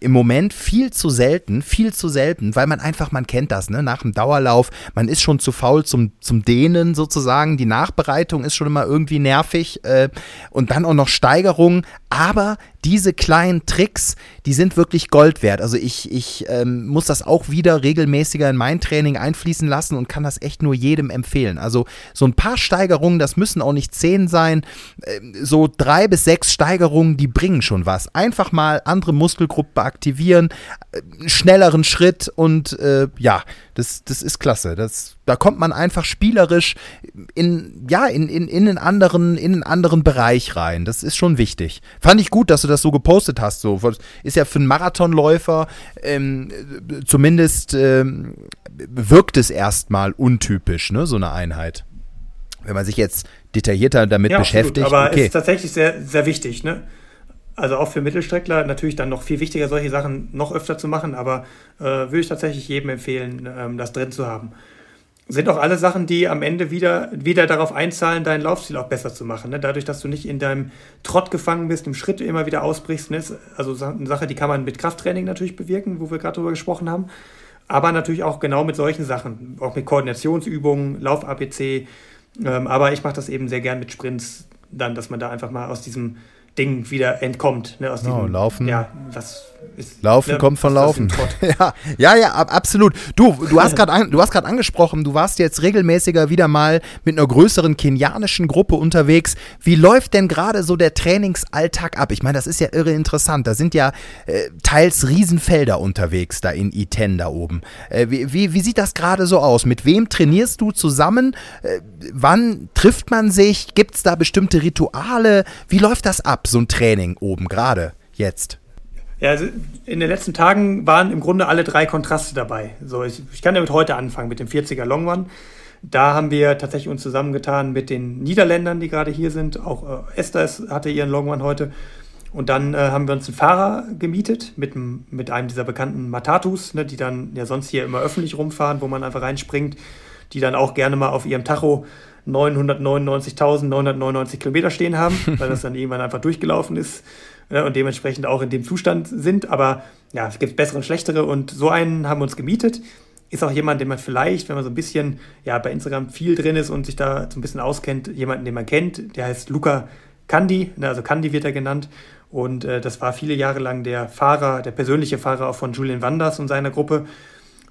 im Moment viel zu selten, viel zu selten, weil man einfach, man kennt das, ne, nach dem Dauerlauf, man ist schon zu faul zum, zum Dehnen sozusagen, die Nachbereitung ist schon immer irgendwie nervig äh, und dann auch noch Steigerung, aber diese kleinen Tricks, die sind wirklich Gold wert. Also ich, ich ähm, muss das auch wieder regelmäßiger in mein Training einfließen lassen und kann das echt nur jedem empfehlen. Also so ein paar Steigerungen, das müssen auch nicht zehn sein, äh, so drei bis sechs Steigerungen, die bringen schon was. Einfach mal andere Muskelgruppen aktivieren, äh, schnelleren Schritt und äh, ja, das, das ist klasse. Das, da kommt man einfach spielerisch in, ja, in, in, in, einen anderen, in einen anderen Bereich rein. Das ist schon wichtig. Fand ich gut, dass du das so gepostet hast. So. Ist ja für einen Marathonläufer ähm, zumindest ähm, wirkt es erstmal untypisch, ne, so eine Einheit. Wenn man sich jetzt detaillierter damit ja, beschäftigt. Absolut, aber okay. es ist tatsächlich sehr, sehr wichtig, ne? Also auch für Mittelstreckler natürlich dann noch viel wichtiger, solche Sachen noch öfter zu machen, aber äh, würde ich tatsächlich jedem empfehlen, ähm, das drin zu haben. Sind auch alle Sachen, die am Ende wieder, wieder darauf einzahlen, deinen Laufstil auch besser zu machen. Ne? Dadurch, dass du nicht in deinem Trott gefangen bist, im Schritt immer wieder ausbrichst. Ne? Also eine Sache, die kann man mit Krafttraining natürlich bewirken, wo wir gerade drüber gesprochen haben. Aber natürlich auch genau mit solchen Sachen, auch mit Koordinationsübungen, Lauf-APC. Ähm, aber ich mache das eben sehr gern mit Sprints, dann, dass man da einfach mal aus diesem Ding wieder entkommt. Ne, aus genau, diesem, laufen. Ja, was ist, Laufen ne, kommt von Laufen. <laughs> ja, ja, ja, absolut. Du, du hast gerade an, angesprochen, du warst jetzt regelmäßiger wieder mal mit einer größeren kenianischen Gruppe unterwegs. Wie läuft denn gerade so der Trainingsalltag ab? Ich meine, das ist ja irre interessant. Da sind ja äh, teils Riesenfelder unterwegs da in Iten da oben. Äh, wie, wie, wie, sieht das gerade so aus? Mit wem trainierst du zusammen? Äh, wann trifft man sich? Gibt es da bestimmte Rituale? Wie läuft das ab, so ein Training oben gerade jetzt? Ja, also in den letzten Tagen waren im Grunde alle drei Kontraste dabei. So, ich, ich kann damit heute anfangen, mit dem 40er Long One. Da haben wir tatsächlich uns zusammengetan mit den Niederländern, die gerade hier sind. Auch äh, Esther hatte ihren Long One heute. Und dann äh, haben wir uns einen Fahrer gemietet mit, mit einem dieser bekannten Matatus, ne, die dann ja sonst hier immer öffentlich rumfahren, wo man einfach reinspringt, die dann auch gerne mal auf ihrem Tacho 999.999 Kilometer stehen haben, weil das dann <laughs> irgendwann einfach durchgelaufen ist ne, und dementsprechend auch in dem Zustand sind. Aber ja, es gibt bessere und schlechtere und so einen haben wir uns gemietet. Ist auch jemand, den man vielleicht, wenn man so ein bisschen ja, bei Instagram viel drin ist und sich da so ein bisschen auskennt, jemanden, den man kennt, der heißt Luca Kandi, ne, also Kandi wird er genannt. Und äh, das war viele Jahre lang der Fahrer, der persönliche Fahrer auch von Julian Wanders und seiner Gruppe,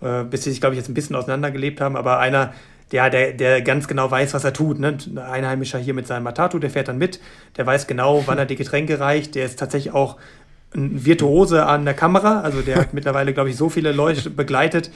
äh, bis sie sich, glaube ich, jetzt ein bisschen auseinandergelebt haben. Aber einer, der, der, der ganz genau weiß, was er tut. Ne? Ein Einheimischer hier mit seinem Matatu, der fährt dann mit, der weiß genau, wann er die Getränke reicht, der ist tatsächlich auch ein Virtuose an der Kamera, also der hat mittlerweile, glaube ich, so viele Leute begleitet,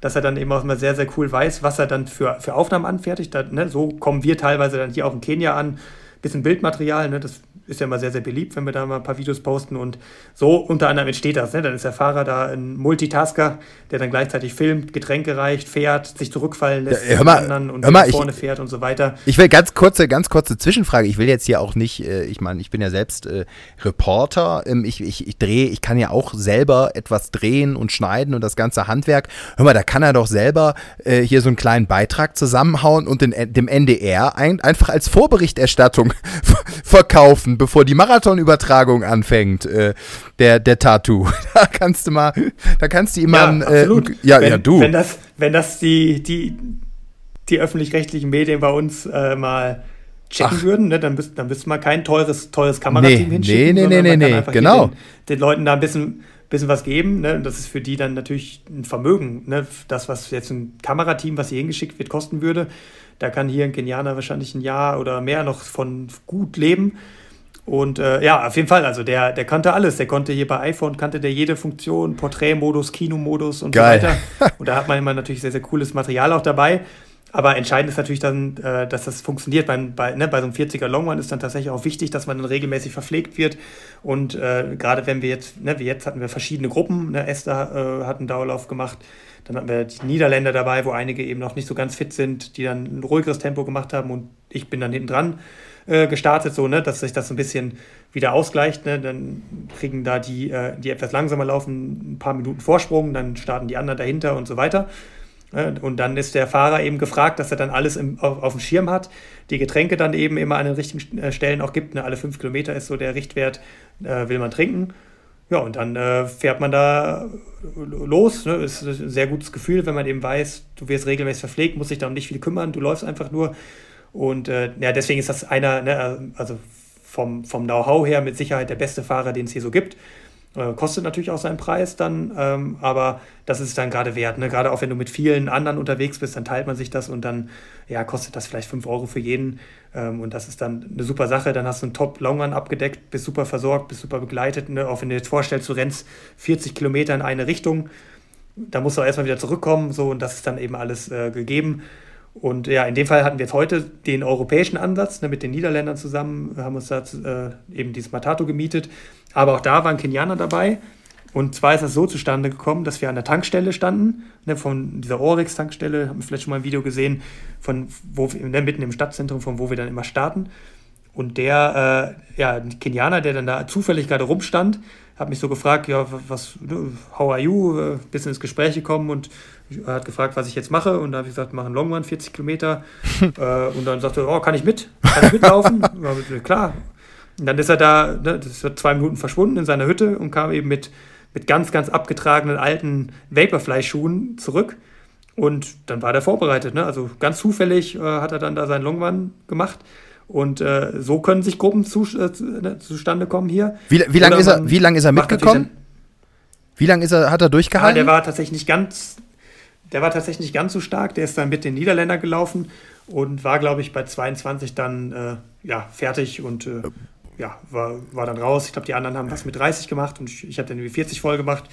dass er dann eben auch immer sehr, sehr cool weiß, was er dann für, für Aufnahmen anfertigt. Da, ne? So kommen wir teilweise dann hier auch in Kenia an, bisschen Bildmaterial, ne? das ist ja immer sehr, sehr beliebt, wenn wir da mal ein paar Videos posten und so unter anderem entsteht das. Ne? Dann ist der Fahrer da ein Multitasker, der dann gleichzeitig filmt, Getränke reicht, fährt, sich zurückfallen lässt, ja, hör mal, und hör mal, vorne ich, fährt und so weiter. Ich will ganz kurze, ganz kurze Zwischenfrage. Ich will jetzt hier auch nicht, äh, ich meine, ich bin ja selbst äh, Reporter. Ähm, ich, ich, ich drehe, ich kann ja auch selber etwas drehen und schneiden und das ganze Handwerk. Hör mal, da kann er doch selber äh, hier so einen kleinen Beitrag zusammenhauen und den, dem NDR ein, einfach als Vorberichterstattung <laughs> verkaufen, bevor die Marathonübertragung anfängt, äh, der, der Tattoo. <laughs> Da kannst du mal, da kannst du jemanden. Ja. Äh, ja, wenn, ja, du. Wenn das, wenn das die, die, die öffentlich-rechtlichen Medien bei uns äh, mal checken Ach. würden, ne, dann, müsste dann müsste man kein teures, teures Kamerateam nee, hinschicken. Nee, nee, nee, nee, genau. Den, den, Leuten da ein bisschen, bisschen was geben. Ne? Das ist für die dann natürlich ein Vermögen. Ne? Das, was jetzt ein Kamerateam, was hier hingeschickt wird, kosten würde, da kann hier ein Kenianer wahrscheinlich ein Jahr oder mehr noch von gut leben. Und äh, ja, auf jeden Fall, also der, der kannte alles. Der konnte hier bei iPhone, kannte der jede Funktion, Porträtmodus, Kinomodus und Geil. so weiter. <laughs> Und da hat man immer natürlich sehr, sehr cooles Material auch dabei. Aber entscheidend ist natürlich dann, äh, dass das funktioniert. Bei, bei, ne, bei so einem 40er Longman ist dann tatsächlich auch wichtig, dass man dann regelmäßig verpflegt wird. Und äh, gerade wenn wir jetzt, ne, wie jetzt hatten wir verschiedene Gruppen. Ne, Esther äh, hat einen Dauerlauf gemacht. Dann hatten wir die Niederländer dabei, wo einige eben noch nicht so ganz fit sind, die dann ein ruhigeres Tempo gemacht haben. Und ich bin dann hinten dran äh, gestartet, so, ne, dass sich das so ein bisschen wieder ausgleicht. Ne? Dann kriegen da die, äh, die etwas langsamer laufen, ein paar Minuten Vorsprung, dann starten die anderen dahinter und so weiter. Ne? Und dann ist der Fahrer eben gefragt, dass er dann alles im, auf, auf, dem Schirm hat, die Getränke dann eben immer an den richtigen äh, Stellen auch gibt. Ne? Alle fünf Kilometer ist so der Richtwert, äh, will man trinken. Ja, und dann äh, fährt man da los. Ne? Ist ein sehr gutes Gefühl, wenn man eben weiß, du wirst regelmäßig verpflegt, musst dich darum nicht viel kümmern, du läufst einfach nur. Und äh, ja, deswegen ist das einer, ne, also vom, vom Know-how her mit Sicherheit der beste Fahrer, den es hier so gibt. Äh, kostet natürlich auch seinen Preis dann, ähm, aber das ist dann gerade wert. Ne? Gerade auch wenn du mit vielen anderen unterwegs bist, dann teilt man sich das und dann ja, kostet das vielleicht 5 Euro für jeden. Ähm, und das ist dann eine super Sache. Dann hast du einen Top-Longrun abgedeckt, bist super versorgt, bist super begleitet. Ne? Auch wenn du dir jetzt vorstellst, du rennst 40 Kilometer in eine Richtung, da musst du auch erstmal wieder zurückkommen. So, und das ist dann eben alles äh, gegeben. Und ja, in dem Fall hatten wir jetzt heute den europäischen Ansatz, ne, mit den Niederländern zusammen, haben uns da äh, eben dieses Matato gemietet. Aber auch da waren Kenianer dabei. Und zwar ist das so zustande gekommen, dass wir an der Tankstelle standen, ne, von dieser Oryx-Tankstelle, haben wir vielleicht schon mal ein Video gesehen, von wo wir, ne, mitten im Stadtzentrum, von wo wir dann immer starten. Und der äh, ja, Kenianer, der dann da zufällig gerade rumstand, hat mich so gefragt, ja, was, how are you? Ein äh, bisschen ins Gespräch gekommen und er hat gefragt, was ich jetzt mache. Und da habe ich gesagt, mache einen Long Run, 40 Kilometer. <laughs> äh, und dann sagte er, oh, kann ich mit? Kann ich mitlaufen? <laughs> ja, klar. Und dann ist er da, ne, das ist zwei Minuten verschwunden in seiner Hütte und kam eben mit, mit ganz, ganz abgetragenen alten Vaporfly-Schuhen zurück. Und dann war der vorbereitet. Ne? Also ganz zufällig äh, hat er dann da seinen Long Run gemacht. Und äh, so können sich Gruppen zu, äh, ne, zustande kommen hier. Wie, wie lange ist, er, wie lang ist er mitgekommen? Wie lange ist er, hat er durchgehalten? Ja, der war tatsächlich nicht ganz, der war tatsächlich nicht ganz so stark. Der ist dann mit den Niederländern gelaufen und war, glaube ich, bei 22 dann äh, ja, fertig und äh, ja, war, war dann raus. Ich glaube, die anderen haben was mit 30 gemacht und ich, ich habe dann irgendwie 40 voll gemacht.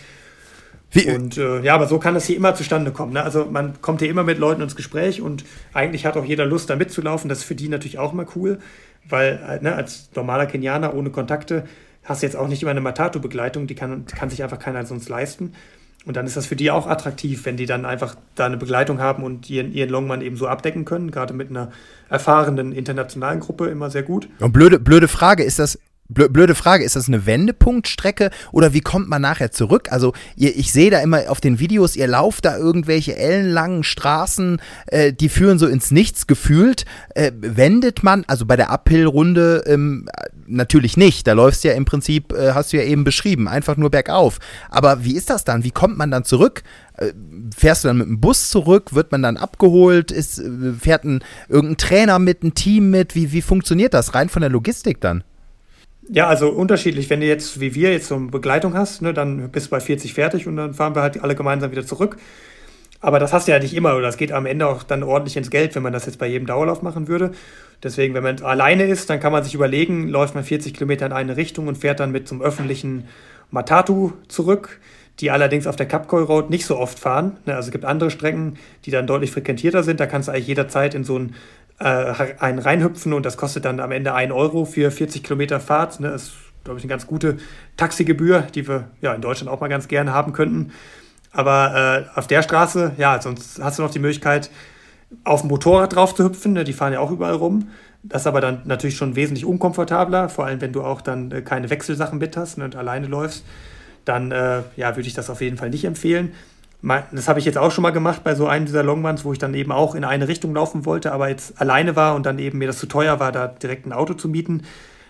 Wie? Und äh, ja, aber so kann das hier immer zustande kommen. Ne? Also man kommt hier immer mit Leuten ins Gespräch und eigentlich hat auch jeder Lust, da mitzulaufen. Das ist für die natürlich auch immer cool, weil äh, ne, als normaler Kenianer ohne Kontakte hast du jetzt auch nicht immer eine Matatu-Begleitung, die kann, kann sich einfach keiner sonst leisten. Und dann ist das für die auch attraktiv, wenn die dann einfach da eine Begleitung haben und ihren, ihren Longman eben so abdecken können, gerade mit einer erfahrenen internationalen Gruppe immer sehr gut. Und blöde, blöde Frage, ist das, Blöde Frage, ist das eine Wendepunktstrecke oder wie kommt man nachher zurück? Also ihr, ich sehe da immer auf den Videos, ihr lauft da irgendwelche ellenlangen Straßen, äh, die führen so ins Nichts gefühlt. Äh, wendet man, also bei der Uphill-Runde ähm, natürlich nicht, da läufst du ja im Prinzip, äh, hast du ja eben beschrieben, einfach nur bergauf. Aber wie ist das dann? Wie kommt man dann zurück? Äh, fährst du dann mit dem Bus zurück? Wird man dann abgeholt? Ist, äh, fährt ein, irgendein Trainer mit, ein Team mit? Wie, wie funktioniert das rein von der Logistik dann? Ja, also unterschiedlich. Wenn du jetzt, wie wir, jetzt so eine Begleitung hast, ne, dann bist du bei 40 fertig und dann fahren wir halt alle gemeinsam wieder zurück. Aber das hast du ja nicht immer oder das geht am Ende auch dann ordentlich ins Geld, wenn man das jetzt bei jedem Dauerlauf machen würde. Deswegen, wenn man alleine ist, dann kann man sich überlegen, läuft man 40 Kilometer in eine Richtung und fährt dann mit zum öffentlichen Matatu zurück, die allerdings auf der Kapkoi Road nicht so oft fahren. Ne, also es gibt andere Strecken, die dann deutlich frequentierter sind. Da kannst du eigentlich jederzeit in so ein äh, einen reinhüpfen und das kostet dann am Ende 1 Euro für 40 Kilometer Fahrt. Ne? Das ist, glaube ich, eine ganz gute Taxigebühr, die wir ja in Deutschland auch mal ganz gerne haben könnten. Aber äh, auf der Straße, ja, sonst hast du noch die Möglichkeit, auf dem Motorrad drauf zu hüpfen. Ne? Die fahren ja auch überall rum. Das ist aber dann natürlich schon wesentlich unkomfortabler, vor allem wenn du auch dann äh, keine Wechselsachen mit hast ne, und alleine läufst. Dann äh, ja, würde ich das auf jeden Fall nicht empfehlen. Das habe ich jetzt auch schon mal gemacht bei so einem dieser Longruns, wo ich dann eben auch in eine Richtung laufen wollte, aber jetzt alleine war und dann eben mir das zu teuer war, da direkt ein Auto zu mieten.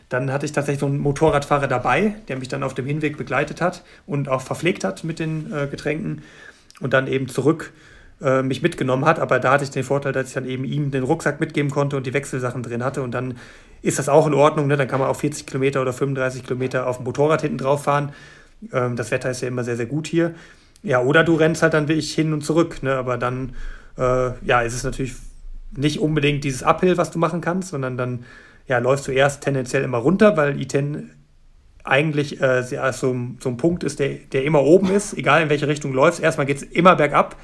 Dann hatte ich tatsächlich so einen Motorradfahrer dabei, der mich dann auf dem Hinweg begleitet hat und auch verpflegt hat mit den äh, Getränken und dann eben zurück äh, mich mitgenommen hat. Aber da hatte ich den Vorteil, dass ich dann eben ihm den Rucksack mitgeben konnte und die Wechselsachen drin hatte. Und dann ist das auch in Ordnung. Ne? Dann kann man auch 40 Kilometer oder 35 Kilometer auf dem Motorrad hinten drauf fahren. Ähm, das Wetter ist ja immer sehr, sehr gut hier. Ja, oder du rennst halt dann wirklich hin und zurück. Ne? Aber dann äh, ja, ist es natürlich nicht unbedingt dieses Uphill, was du machen kannst, sondern dann ja, läufst du erst tendenziell immer runter, weil I10 eigentlich äh, so, so ein Punkt ist, der, der immer oben ist, egal in welche Richtung du läufst. Erstmal geht es immer bergab.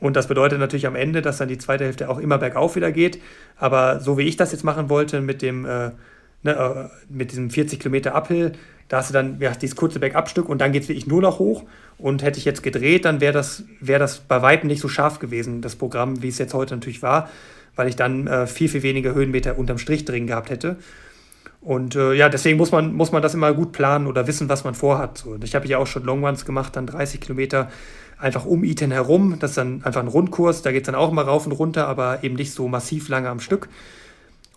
Und das bedeutet natürlich am Ende, dass dann die zweite Hälfte auch immer bergauf wieder geht. Aber so wie ich das jetzt machen wollte mit dem, äh, ne, äh, mit diesem 40 Kilometer Uphill, da hast du dann ja, dieses kurze Bergabstück und dann geht es wirklich nur noch hoch. Und hätte ich jetzt gedreht, dann wäre das, wär das bei Weitem nicht so scharf gewesen, das Programm, wie es jetzt heute natürlich war, weil ich dann äh, viel, viel weniger Höhenmeter unterm Strich drin gehabt hätte. Und äh, ja, deswegen muss man, muss man das immer gut planen oder wissen, was man vorhat. So, ich habe ja auch schon Longruns gemacht, dann 30 Kilometer einfach um Iten herum. Das ist dann einfach ein Rundkurs, da geht es dann auch mal rauf und runter, aber eben nicht so massiv lange am Stück.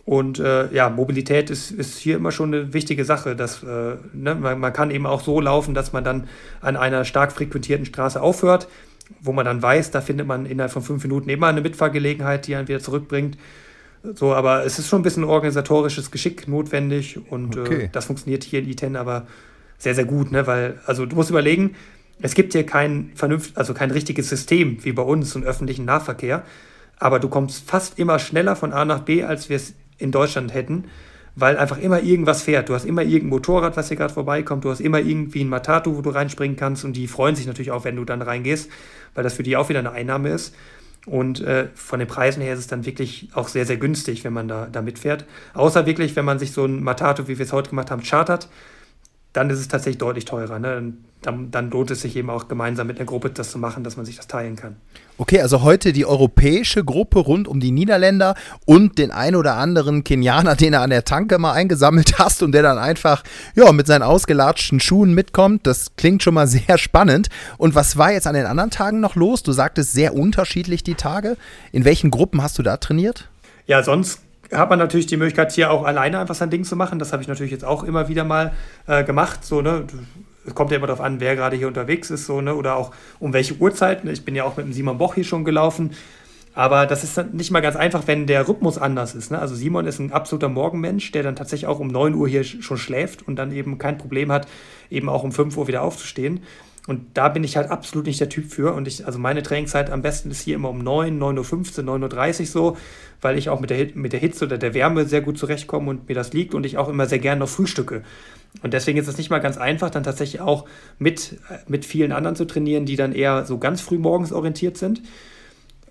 Und äh, ja, Mobilität ist, ist hier immer schon eine wichtige Sache. Dass, äh, ne, man, man, kann eben auch so laufen, dass man dann an einer stark frequentierten Straße aufhört, wo man dann weiß, da findet man innerhalb von fünf Minuten immer eine Mitfahrgelegenheit, die einen wieder zurückbringt. So, aber es ist schon ein bisschen organisatorisches Geschick notwendig und äh, okay. äh, das funktioniert hier in I10 aber sehr, sehr gut, ne? Weil, also du musst überlegen, es gibt hier kein vernünft, also kein richtiges System wie bei uns im öffentlichen Nahverkehr, aber du kommst fast immer schneller von A nach B, als wir es in Deutschland hätten, weil einfach immer irgendwas fährt. Du hast immer irgendein Motorrad, was hier gerade vorbeikommt, du hast immer irgendwie ein Matatu, wo du reinspringen kannst und die freuen sich natürlich auch, wenn du dann reingehst, weil das für die auch wieder eine Einnahme ist. Und äh, von den Preisen her ist es dann wirklich auch sehr, sehr günstig, wenn man da, da mitfährt. Außer wirklich, wenn man sich so ein Matato, wie wir es heute gemacht haben, chartert, dann ist es tatsächlich deutlich teurer. Ne? Dann, dann, lohnt es sich eben auch gemeinsam mit einer Gruppe das zu machen, dass man sich das teilen kann. Okay, also heute die europäische Gruppe rund um die Niederländer und den ein oder anderen Kenianer, den er an der Tanke mal eingesammelt <laughs> hast und der dann einfach ja, mit seinen ausgelatschten Schuhen mitkommt. Das klingt schon mal <laughs> sehr spannend. Und was war jetzt an den anderen Tagen noch los? Du sagtest sehr unterschiedlich die Tage. In welchen Gruppen hast du da trainiert? Ja, sonst hat man natürlich die Möglichkeit, hier auch alleine einfach sein Ding zu machen. Das habe ich natürlich jetzt auch immer wieder mal äh, gemacht. So, ne? Es kommt ja immer darauf an, wer gerade hier unterwegs ist, so, ne? oder auch um welche Uhrzeiten. Ich bin ja auch mit dem Simon Boch hier schon gelaufen. Aber das ist nicht mal ganz einfach, wenn der Rhythmus anders ist. Ne? Also Simon ist ein absoluter Morgenmensch, der dann tatsächlich auch um 9 Uhr hier schon schläft und dann eben kein Problem hat, eben auch um 5 Uhr wieder aufzustehen. Und da bin ich halt absolut nicht der Typ für. Und ich, also meine Trainingszeit am besten ist hier immer um 9, 9.15 Uhr, 9.30 Uhr so, weil ich auch mit der, mit der Hitze oder der Wärme sehr gut zurechtkomme und mir das liegt und ich auch immer sehr gerne noch frühstücke. Und deswegen ist es nicht mal ganz einfach, dann tatsächlich auch mit, mit vielen anderen zu trainieren, die dann eher so ganz früh morgens orientiert sind.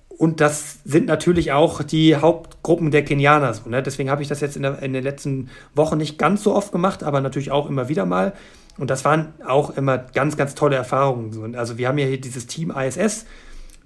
Und das sind natürlich auch die Hauptgruppen der Kenianer. So, ne? Deswegen habe ich das jetzt in, der, in den letzten Wochen nicht ganz so oft gemacht, aber natürlich auch immer wieder mal. Und das waren auch immer ganz, ganz tolle Erfahrungen. Also wir haben ja hier dieses Team ISS.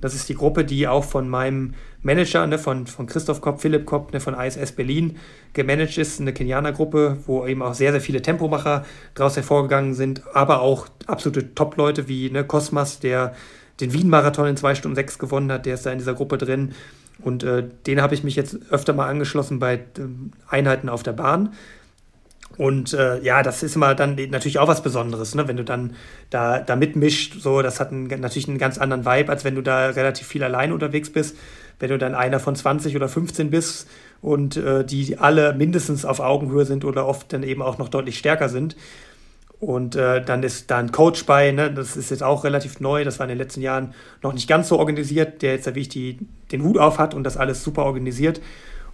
Das ist die Gruppe, die auch von meinem Manager, ne, von, von Christoph Kopp, Philipp Kopp, ne, von ISS Berlin gemanagt ist. Eine Kenianer-Gruppe, wo eben auch sehr, sehr viele Tempomacher daraus hervorgegangen sind, aber auch absolute Top-Leute wie ne, Cosmas, der den Wien-Marathon in 2 Stunden 6 gewonnen hat, der ist da in dieser Gruppe drin. Und äh, den habe ich mich jetzt öfter mal angeschlossen bei äh, Einheiten auf der Bahn. Und äh, ja, das ist immer dann natürlich auch was Besonderes, ne? wenn du dann da, da mitmischt. So, das hat einen, natürlich einen ganz anderen Vibe, als wenn du da relativ viel allein unterwegs bist. Wenn du dann einer von 20 oder 15 bist und äh, die alle mindestens auf Augenhöhe sind oder oft dann eben auch noch deutlich stärker sind. Und äh, dann ist da ein Coach bei, ne? das ist jetzt auch relativ neu, das war in den letzten Jahren noch nicht ganz so organisiert, der jetzt, wie ich die, den Hut auf hat und das alles super organisiert.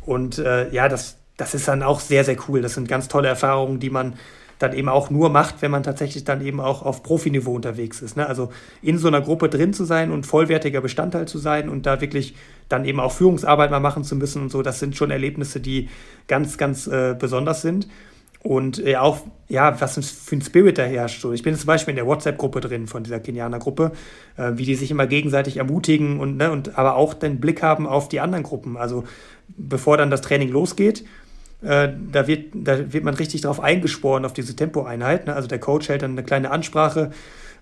Und äh, ja, das, das ist dann auch sehr, sehr cool. Das sind ganz tolle Erfahrungen, die man dann eben auch nur macht, wenn man tatsächlich dann eben auch auf Profiniveau unterwegs ist. Ne? Also in so einer Gruppe drin zu sein und vollwertiger Bestandteil zu sein und da wirklich dann eben auch Führungsarbeit mal machen zu müssen und so, das sind schon Erlebnisse, die ganz, ganz äh, besonders sind. Und äh, auch, ja, was für ein Spirit da herrscht. Ich bin zum Beispiel in der WhatsApp-Gruppe drin von dieser Kenianer-Gruppe, äh, wie die sich immer gegenseitig ermutigen und, ne, und aber auch den Blick haben auf die anderen Gruppen. Also bevor dann das Training losgeht, äh, da, wird, da wird man richtig drauf eingesporen, auf diese Tempoeinheit. Ne? Also der Coach hält dann eine kleine Ansprache,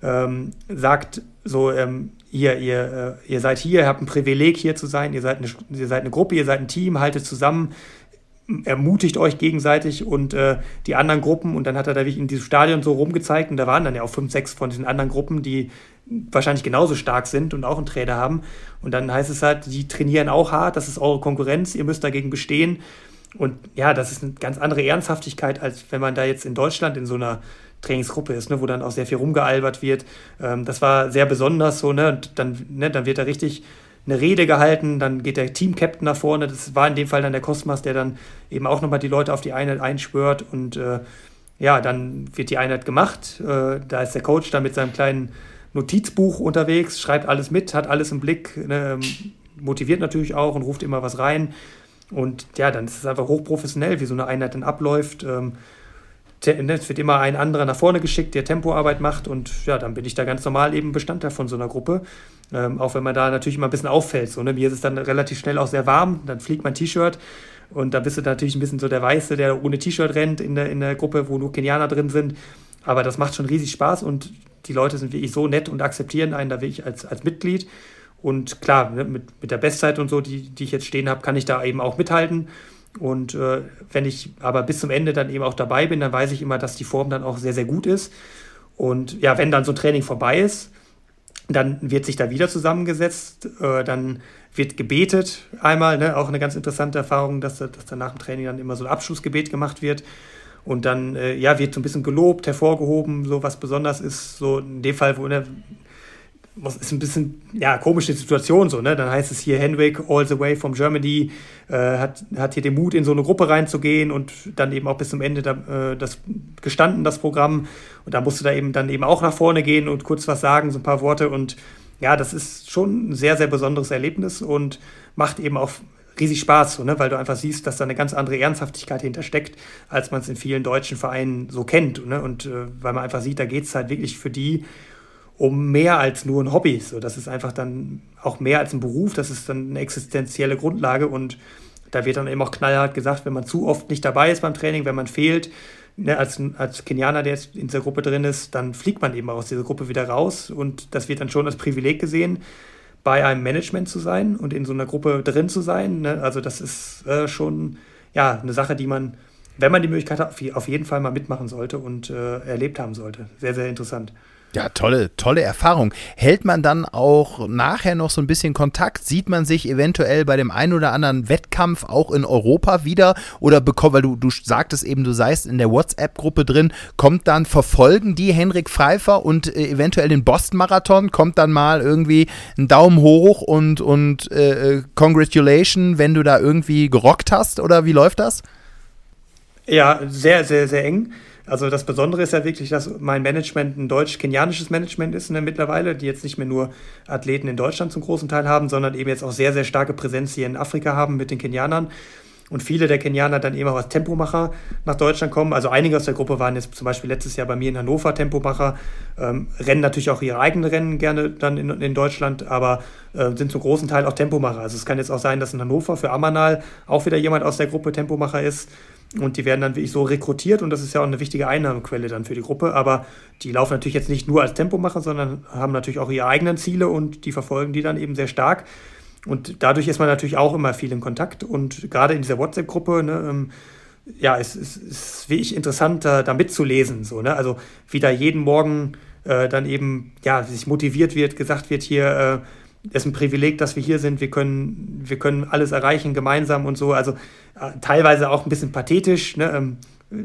ähm, sagt so, ähm, ihr, ihr, äh, ihr seid hier, ihr habt ein Privileg hier zu sein, ihr seid, eine, ihr seid eine Gruppe, ihr seid ein Team, haltet zusammen, ermutigt euch gegenseitig und äh, die anderen Gruppen und dann hat er da wirklich in diesem Stadion so rumgezeigt und da waren dann ja auch fünf, sechs von diesen anderen Gruppen, die wahrscheinlich genauso stark sind und auch einen Trainer haben und dann heißt es halt, die trainieren auch hart, das ist eure Konkurrenz, ihr müsst dagegen bestehen und ja, das ist eine ganz andere Ernsthaftigkeit, als wenn man da jetzt in Deutschland in so einer Trainingsgruppe ist, ne, wo dann auch sehr viel rumgealbert wird. Ähm, das war sehr besonders so, ne, und dann, ne, dann wird da richtig eine Rede gehalten, dann geht der Team-Captain nach vorne, das war in dem Fall dann der Kosmas, der dann eben auch nochmal die Leute auf die Einheit einschwört und äh, ja, dann wird die Einheit gemacht, äh, da ist der Coach dann mit seinem kleinen Notizbuch unterwegs, schreibt alles mit, hat alles im Blick, ne, ähm, motiviert natürlich auch und ruft immer was rein und ja, dann ist es einfach hochprofessionell, wie so eine Einheit dann abläuft. Ähm, Ne, es wird immer ein anderer nach vorne geschickt, der Tempoarbeit macht und ja, dann bin ich da ganz normal eben Bestandteil von so einer Gruppe. Ähm, auch wenn man da natürlich immer ein bisschen auffällt. So, ne? Mir ist es dann relativ schnell auch sehr warm, dann fliegt mein T-Shirt und da bist du natürlich ein bisschen so der Weiße, der ohne T-Shirt rennt in der, in der Gruppe, wo nur Kenianer drin sind. Aber das macht schon riesig Spaß und die Leute sind wirklich so nett und akzeptieren einen da wirklich als, als Mitglied. Und klar, ne, mit, mit der Bestzeit und so, die, die ich jetzt stehen habe, kann ich da eben auch mithalten. Und äh, wenn ich aber bis zum Ende dann eben auch dabei bin, dann weiß ich immer, dass die Form dann auch sehr, sehr gut ist. Und ja, wenn dann so ein Training vorbei ist, dann wird sich da wieder zusammengesetzt, äh, dann wird gebetet einmal, ne? auch eine ganz interessante Erfahrung, dass, dass nach dem Training dann immer so ein Abschlussgebet gemacht wird. Und dann äh, ja, wird so ein bisschen gelobt, hervorgehoben, so was besonders ist. So in dem Fall, wo ne, was ist ein bisschen, ja, komische Situation so, ne? Dann heißt es hier, Henrik, all the way from Germany, äh, hat, hat hier den Mut, in so eine Gruppe reinzugehen und dann eben auch bis zum Ende da, äh, das gestanden, das Programm. Und da musst du da eben dann eben auch nach vorne gehen und kurz was sagen, so ein paar Worte. Und ja, das ist schon ein sehr, sehr besonderes Erlebnis und macht eben auch riesig Spaß, so, ne? weil du einfach siehst, dass da eine ganz andere Ernsthaftigkeit hintersteckt, als man es in vielen deutschen Vereinen so kennt. Ne? Und äh, weil man einfach sieht, da geht es halt wirklich für die um mehr als nur ein Hobby. So, das ist einfach dann auch mehr als ein Beruf, das ist dann eine existenzielle Grundlage und da wird dann eben auch knallhart gesagt, wenn man zu oft nicht dabei ist beim Training, wenn man fehlt, ne, als, als Kenianer, der jetzt in dieser Gruppe drin ist, dann fliegt man eben aus dieser Gruppe wieder raus und das wird dann schon als Privileg gesehen, bei einem Management zu sein und in so einer Gruppe drin zu sein. Ne? Also das ist äh, schon ja, eine Sache, die man, wenn man die Möglichkeit hat, auf jeden Fall mal mitmachen sollte und äh, erlebt haben sollte. Sehr, sehr interessant. Ja, tolle, tolle Erfahrung. Hält man dann auch nachher noch so ein bisschen Kontakt? Sieht man sich eventuell bei dem einen oder anderen Wettkampf auch in Europa wieder? Oder bekommt, weil du, du sagtest eben, du seist in der WhatsApp-Gruppe drin, kommt dann, verfolgen die Henrik Pfeiffer und äh, eventuell den Boston-Marathon? Kommt dann mal irgendwie ein Daumen hoch und, und äh, äh Congratulation, wenn du da irgendwie gerockt hast? Oder wie läuft das? Ja, sehr, sehr, sehr eng. Also das Besondere ist ja wirklich, dass mein Management ein deutsch-kenianisches Management ist ne, mittlerweile, die jetzt nicht mehr nur Athleten in Deutschland zum großen Teil haben, sondern eben jetzt auch sehr, sehr starke Präsenz hier in Afrika haben mit den Kenianern. Und viele der Kenianer dann eben auch als Tempomacher nach Deutschland kommen. Also einige aus der Gruppe waren jetzt zum Beispiel letztes Jahr bei mir in Hannover Tempomacher, ähm, rennen natürlich auch ihre eigenen Rennen gerne dann in, in Deutschland, aber äh, sind zum großen Teil auch Tempomacher. Also es kann jetzt auch sein, dass in Hannover für Amanal auch wieder jemand aus der Gruppe Tempomacher ist. Und die werden dann wirklich so rekrutiert und das ist ja auch eine wichtige Einnahmequelle dann für die Gruppe. Aber die laufen natürlich jetzt nicht nur als Tempomacher, sondern haben natürlich auch ihre eigenen Ziele und die verfolgen die dann eben sehr stark. Und dadurch ist man natürlich auch immer viel in Kontakt. Und gerade in dieser WhatsApp-Gruppe, ne, ähm, ja, es, es, es, ist wirklich interessant, da, da mitzulesen. So, ne? Also wie da jeden Morgen äh, dann eben ja, sich motiviert wird, gesagt wird hier, äh, ist ein Privileg, dass wir hier sind, wir können, wir können alles erreichen gemeinsam und so. Also äh, teilweise auch ein bisschen pathetisch. Ne? Ähm,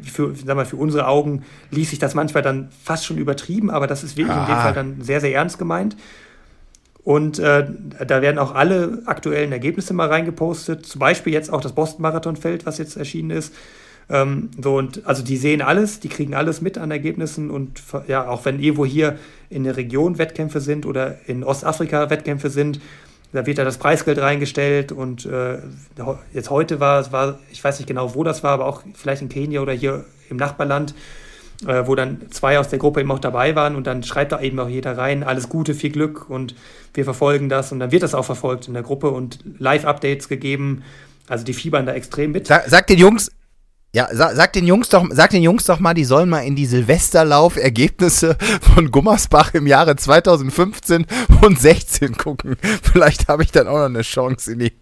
für, sag mal, für unsere Augen ließ sich das manchmal dann fast schon übertrieben, aber das ist wirklich Aha. in dem Fall dann sehr, sehr ernst gemeint. Und äh, da werden auch alle aktuellen Ergebnisse mal reingepostet. Zum Beispiel jetzt auch das Boston-Marathon-Feld, was jetzt erschienen ist. Ähm, so und also die sehen alles, die kriegen alles mit an Ergebnissen und ja, auch wenn irgendwo hier in der Region Wettkämpfe sind oder in Ostafrika Wettkämpfe sind, da wird da das Preisgeld reingestellt und äh, jetzt heute war es war, ich weiß nicht genau, wo das war, aber auch vielleicht in Kenia oder hier im Nachbarland, äh, wo dann zwei aus der Gruppe eben auch dabei waren und dann schreibt da eben auch jeder rein, alles Gute, viel Glück und wir verfolgen das und dann wird das auch verfolgt in der Gruppe und Live-Updates gegeben. Also die fiebern da extrem mit. Sag, sag den Jungs, ja, sag, sag, den Jungs doch, sag den Jungs doch mal, die sollen mal in die Silvesterlauf-Ergebnisse von Gummersbach im Jahre 2015 und 16 gucken. Vielleicht habe ich dann auch noch eine Chance, in die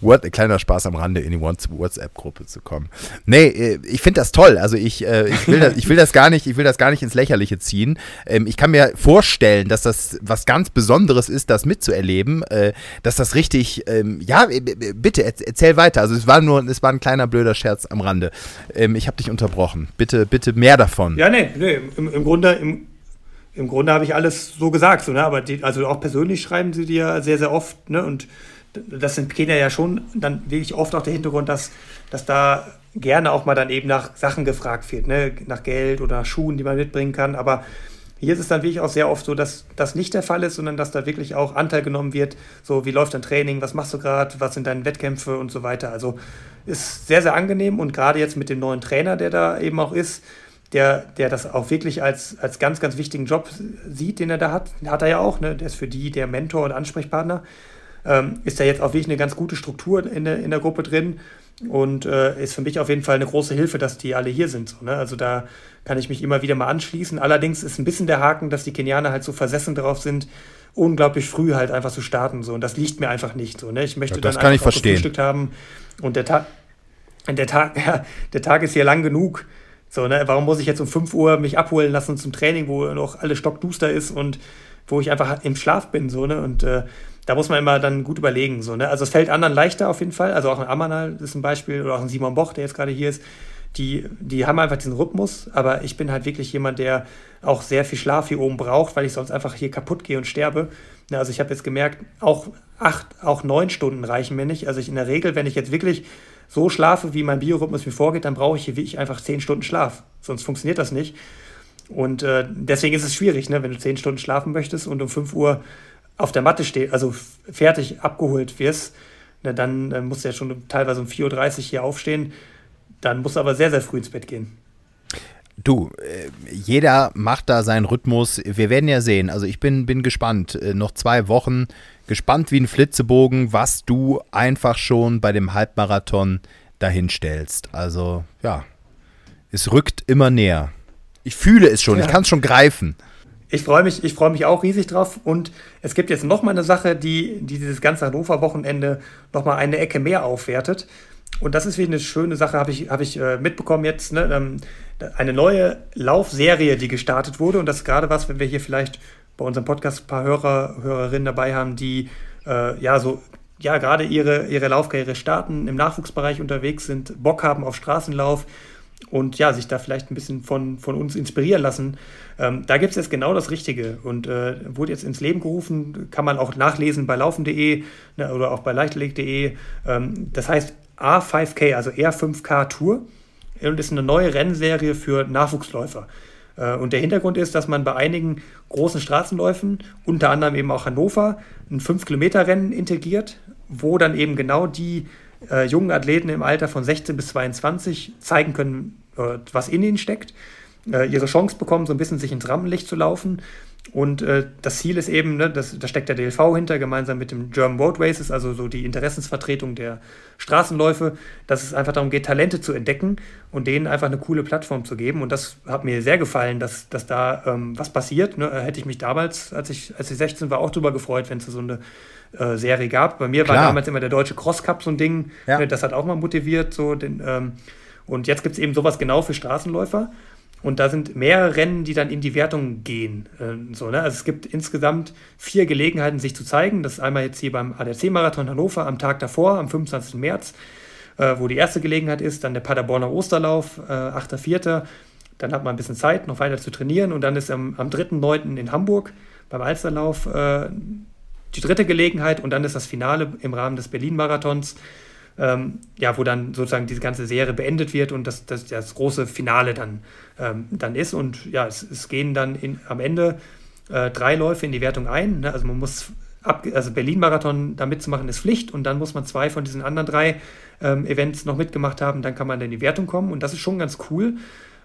What, kleiner Spaß am Rande, in die WhatsApp-Gruppe zu kommen. Nee, äh, ich finde das toll. Also ich, äh, ich, will das, ich will das gar nicht, ich will das gar nicht ins Lächerliche ziehen. Ähm, ich kann mir vorstellen, dass das was ganz Besonderes ist, das mitzuerleben, äh, dass das richtig, ähm, ja, bitte erzähl weiter. Also es war nur, es war ein kleiner blöder Scherz am Rande. Ähm, ich habe dich unterbrochen. Bitte, bitte mehr davon. Ja, nee, nee im, im Grunde, im, im Grunde habe ich alles so gesagt, so, ne? aber die, also auch persönlich schreiben sie dir sehr, sehr oft. Ne? Und das sind Kenia ja schon dann wirklich oft auch der Hintergrund, dass, dass da gerne auch mal dann eben nach Sachen gefragt wird, ne? nach Geld oder Schuhen, die man mitbringen kann. Aber hier ist es dann wirklich auch sehr oft so, dass das nicht der Fall ist, sondern dass da wirklich auch Anteil genommen wird. So, wie läuft dein Training, was machst du gerade, was sind deine Wettkämpfe und so weiter. Also ist sehr, sehr angenehm und gerade jetzt mit dem neuen Trainer, der da eben auch ist, der, der das auch wirklich als, als ganz, ganz wichtigen Job sieht, den er da hat, hat er ja auch, ne? der ist für die der Mentor und Ansprechpartner, ähm, ist da jetzt auch wirklich eine ganz gute Struktur in der, in der Gruppe drin und äh, ist für mich auf jeden Fall eine große Hilfe, dass die alle hier sind. So, ne? Also da kann ich mich immer wieder mal anschließen. Allerdings ist ein bisschen der Haken, dass die Kenianer halt so versessen darauf sind, unglaublich früh halt einfach zu starten. So. Und das liegt mir einfach nicht so. Ne? Ich möchte ja, das dann kann einfach ich verstehen. haben. Und der Tag, der Tag, <laughs> ja, der Tag ist hier lang genug. So, ne? Warum muss ich jetzt um 5 Uhr mich abholen lassen zum Training, wo noch alles stockduster ist und wo ich einfach im Schlaf bin, so, ne? Und äh, da muss man immer dann gut überlegen, so, ne? Also es fällt anderen leichter auf jeden Fall. Also auch ein Amanal ist ein Beispiel oder auch ein Simon Boch, der jetzt gerade hier ist die, die haben einfach diesen Rhythmus, aber ich bin halt wirklich jemand, der auch sehr viel Schlaf hier oben braucht, weil ich sonst einfach hier kaputt gehe und sterbe. Also ich habe jetzt gemerkt, auch acht, auch neun Stunden reichen mir nicht. Also ich in der Regel, wenn ich jetzt wirklich so schlafe, wie mein Biorhythmus mir vorgeht, dann brauche ich hier wirklich einfach zehn Stunden Schlaf. Sonst funktioniert das nicht. Und äh, deswegen ist es schwierig, ne? wenn du zehn Stunden schlafen möchtest und um fünf Uhr auf der Matte stehst, also fertig abgeholt wirst, na, dann äh, musst du ja schon teilweise um 4.30 Uhr hier aufstehen. Dann musst du aber sehr, sehr früh ins Bett gehen. Du, äh, jeder macht da seinen Rhythmus. Wir werden ja sehen. Also ich bin, bin gespannt. Äh, noch zwei Wochen. Gespannt wie ein Flitzebogen, was du einfach schon bei dem Halbmarathon dahinstellst. Also ja, es rückt immer näher. Ich fühle es schon, ja. ich kann es schon greifen. Ich freue mich, ich mich auch riesig drauf. Und es gibt jetzt noch mal eine Sache, die, die dieses ganze Hannover-Wochenende noch mal eine Ecke mehr aufwertet. Und das ist wie eine schöne Sache, habe ich, hab ich äh, mitbekommen jetzt. Ne? Ähm, eine neue Laufserie, die gestartet wurde. Und das ist gerade was, wenn wir hier vielleicht bei unserem Podcast ein paar Hörer, Hörerinnen dabei haben, die äh, ja so ja gerade ihre, ihre Laufkarriere starten, im Nachwuchsbereich unterwegs sind, Bock haben auf Straßenlauf und ja, sich da vielleicht ein bisschen von, von uns inspirieren lassen. Ähm, da gibt es jetzt genau das Richtige und äh, wurde jetzt ins Leben gerufen, kann man auch nachlesen bei laufen.de ne, oder auch bei leichtlegt.de. Ähm, das heißt A5K, also R5K Tour und ist eine neue Rennserie für Nachwuchsläufer. Äh, und der Hintergrund ist, dass man bei einigen großen Straßenläufen, unter anderem eben auch Hannover, ein 5-Kilometer-Rennen integriert, wo dann eben genau die äh, jungen Athleten im Alter von 16 bis 22 zeigen können, äh, was in ihnen steckt, äh, ihre Chance bekommen, so ein bisschen sich ins Rampenlicht zu laufen und äh, das Ziel ist eben, ne, das, da steckt der DLV hinter, gemeinsam mit dem German Road Races, also so die Interessensvertretung der Straßenläufe, dass es einfach darum geht, Talente zu entdecken und denen einfach eine coole Plattform zu geben. Und das hat mir sehr gefallen, dass, dass da ähm, was passiert. Ne? Hätte ich mich damals, als ich, als ich 16 war, auch darüber gefreut, wenn es so eine äh, Serie gab. Bei mir Klar. war damals immer der deutsche Cross Cup so ein Ding. Ja. Ne? Das hat auch mal motiviert. So den, ähm, und jetzt gibt es eben sowas genau für Straßenläufer. Und da sind mehrere Rennen, die dann in die Wertung gehen. Äh, so, ne? Also es gibt insgesamt vier Gelegenheiten, sich zu zeigen. Das ist einmal jetzt hier beim ADAC-Marathon Hannover am Tag davor, am 25. März, äh, wo die erste Gelegenheit ist. Dann der Paderborner Osterlauf, äh, 8.4. Dann hat man ein bisschen Zeit, noch weiter zu trainieren. Und dann ist am, am 3.9. in Hamburg beim Alsterlauf äh, die dritte Gelegenheit. Und dann ist das Finale im Rahmen des Berlin-Marathons ähm, ja, wo dann sozusagen diese ganze Serie beendet wird und das, das, das große Finale dann, ähm, dann ist. Und ja, es, es gehen dann in, am Ende äh, drei Läufe in die Wertung ein. Ne? Also man muss ab, also Berlin-Marathon da mitzumachen ist Pflicht und dann muss man zwei von diesen anderen drei ähm, Events noch mitgemacht haben, dann kann man in die Wertung kommen und das ist schon ganz cool,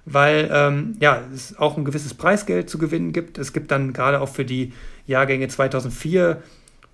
weil ähm, ja, es auch ein gewisses Preisgeld zu gewinnen gibt. Es gibt dann gerade auch für die Jahrgänge 2004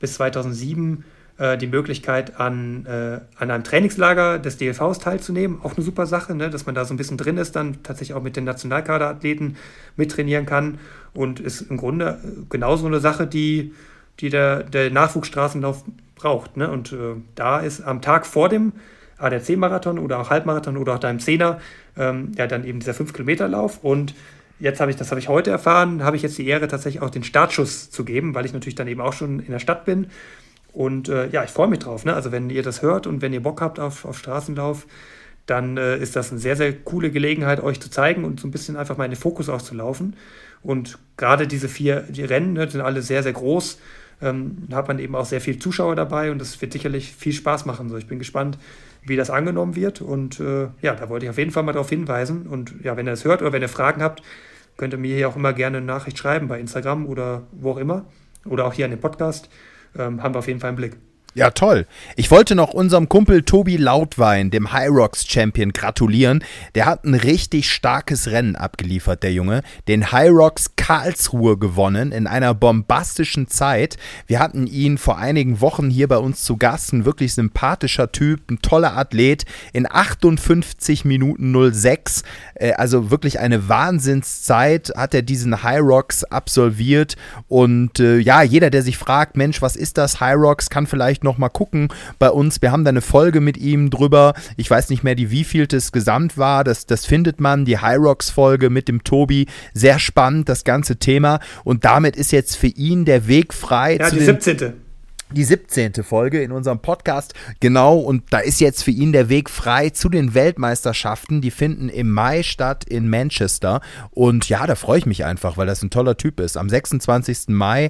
bis 2007 äh, die Möglichkeit, an, äh, an einem Trainingslager des DLVs teilzunehmen. Auch eine super Sache, ne? dass man da so ein bisschen drin ist, dann tatsächlich auch mit den Nationalkaderathleten mittrainieren kann und ist im Grunde genauso eine Sache, die die der, der Nachwuchsstraßenlauf braucht. Ne? Und äh, da ist am Tag vor dem ADAC-Marathon oder auch Halbmarathon oder auch deinem Zehner ähm, ja dann eben dieser 5-Kilometer-Lauf. Und jetzt habe ich, das habe ich heute erfahren, habe ich jetzt die Ehre, tatsächlich auch den Startschuss zu geben, weil ich natürlich dann eben auch schon in der Stadt bin. Und äh, ja, ich freue mich drauf. Ne? Also wenn ihr das hört und wenn ihr Bock habt auf, auf Straßenlauf, dann äh, ist das eine sehr, sehr coole Gelegenheit, euch zu zeigen und so ein bisschen einfach mal in den Fokus auch zu laufen. Und gerade diese vier die Rennen ne, sind alle sehr, sehr groß ähm, hat man eben auch sehr viel Zuschauer dabei und das wird sicherlich viel Spaß machen. So, ich bin gespannt, wie das angenommen wird und äh, ja, da wollte ich auf jeden Fall mal darauf hinweisen und ja, wenn ihr es hört oder wenn ihr Fragen habt, könnt ihr mir hier auch immer gerne eine Nachricht schreiben bei Instagram oder wo auch immer oder auch hier an dem Podcast. Ähm, haben wir auf jeden Fall einen Blick. Ja, toll. Ich wollte noch unserem Kumpel Tobi Lautwein, dem Rocks Champion, gratulieren. Der hat ein richtig starkes Rennen abgeliefert, der Junge. Den Rocks Karlsruhe gewonnen in einer bombastischen Zeit. Wir hatten ihn vor einigen Wochen hier bei uns zu Gast. Ein wirklich sympathischer Typ, ein toller Athlet. In 58 Minuten 06, äh, also wirklich eine Wahnsinnszeit, hat er diesen Rocks absolviert. Und äh, ja, jeder, der sich fragt, Mensch, was ist das Rocks, kann vielleicht vielleicht noch mal gucken bei uns. Wir haben da eine Folge mit ihm drüber. Ich weiß nicht mehr, die wievielte Gesamt war. Das, das findet man, die High Rocks Folge mit dem Tobi. Sehr spannend, das ganze Thema. Und damit ist jetzt für ihn der Weg frei. Ja, die 17 die 17. Folge in unserem Podcast. Genau, und da ist jetzt für ihn der Weg frei zu den Weltmeisterschaften. Die finden im Mai statt in Manchester. Und ja, da freue ich mich einfach, weil das ein toller Typ ist. Am 26. Mai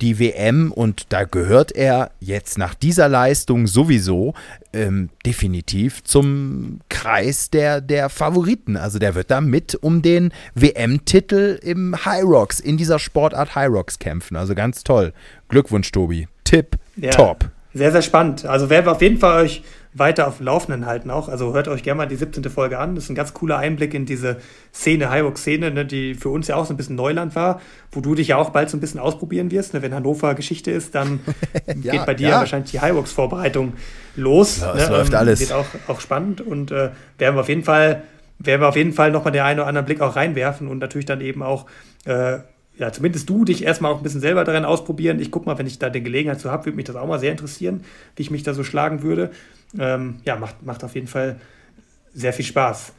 die WM und da gehört er jetzt nach dieser Leistung sowieso ähm, definitiv zum Kreis der, der Favoriten. Also der wird da mit um den WM-Titel im High Rocks, in dieser Sportart High Rocks kämpfen. Also ganz toll. Glückwunsch, Tobi. Tipp, ja, top. Sehr, sehr spannend. Also werden wir auf jeden Fall euch weiter auf dem Laufenden halten auch. Also hört euch gerne mal die 17. Folge an. Das ist ein ganz cooler Einblick in diese Szene, Highwalk-Szene, ne, die für uns ja auch so ein bisschen Neuland war, wo du dich ja auch bald so ein bisschen ausprobieren wirst. Ne? Wenn Hannover Geschichte ist, dann <laughs> ja, geht bei dir ja. wahrscheinlich die Highwalks-Vorbereitung los. Ja, es ne? läuft ähm, alles. Wird auch, auch spannend und äh, werden wir auf jeden Fall werden wir auf jeden Fall nochmal den einen oder anderen Blick auch reinwerfen und natürlich dann eben auch äh, ja, zumindest du dich erstmal auch ein bisschen selber daran ausprobieren. Ich gucke mal, wenn ich da die Gelegenheit zu habe, würde mich das auch mal sehr interessieren, wie ich mich da so schlagen würde. Ähm, ja, macht, macht auf jeden Fall sehr viel Spaß.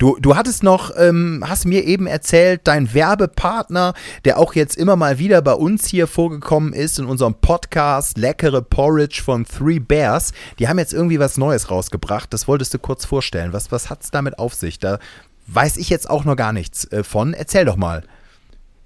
Du, du hattest noch, ähm, hast mir eben erzählt, dein Werbepartner, der auch jetzt immer mal wieder bei uns hier vorgekommen ist in unserem Podcast Leckere Porridge von Three Bears, die haben jetzt irgendwie was Neues rausgebracht. Das wolltest du kurz vorstellen. Was, was hat es damit auf sich? Da weiß ich jetzt auch noch gar nichts äh, von. Erzähl doch mal.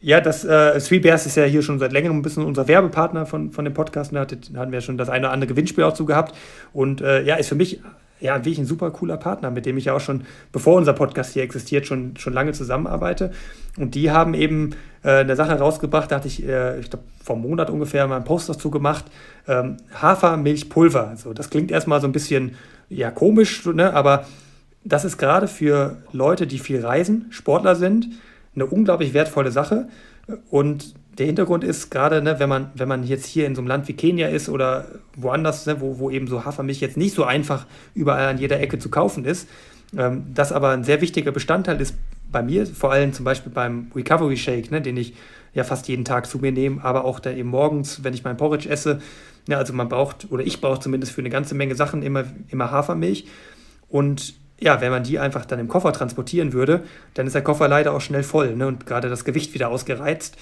Ja, das äh, Three Bears ist ja hier schon seit längerem ein bisschen unser Werbepartner von, von dem Podcast. Da hatten wir schon das eine oder andere Gewinnspiel auch zu gehabt. Und äh, ja, ist für mich ja wirklich ein super cooler Partner, mit dem ich ja auch schon, bevor unser Podcast hier existiert, schon, schon lange zusammenarbeite. Und die haben eben äh, eine Sache rausgebracht, da hatte ich, äh, ich glaube, vor einem Monat ungefähr mal einen Post dazu gemacht. Ähm, Hafermilchpulver. Also, das klingt erstmal so ein bisschen ja, komisch, ne? aber das ist gerade für Leute, die viel reisen, Sportler sind, eine unglaublich wertvolle Sache. Und der Hintergrund ist gerade, ne, wenn, man, wenn man jetzt hier in so einem Land wie Kenia ist oder woanders, ne, wo, wo eben so Hafermilch jetzt nicht so einfach überall an jeder Ecke zu kaufen ist, ähm, das aber ein sehr wichtiger Bestandteil ist bei mir, vor allem zum Beispiel beim Recovery Shake, ne, den ich ja fast jeden Tag zu mir nehme, aber auch da eben morgens, wenn ich mein Porridge esse. Ja, also man braucht, oder ich brauche zumindest für eine ganze Menge Sachen immer, immer Hafermilch. Und ja, wenn man die einfach dann im Koffer transportieren würde, dann ist der Koffer leider auch schnell voll ne, und gerade das Gewicht wieder ausgereizt.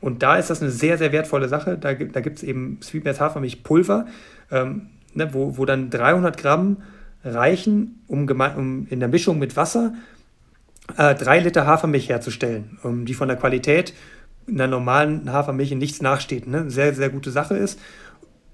Und da ist das eine sehr, sehr wertvolle Sache. Da, da gibt es eben Sweetmeats Hafermilchpulver, ähm, ne, wo, wo dann 300 Gramm reichen, um, um in der Mischung mit Wasser äh, drei Liter Hafermilch herzustellen, um, die von der Qualität in der normalen Hafermilch in nichts nachsteht. Ne? Sehr, sehr gute Sache ist.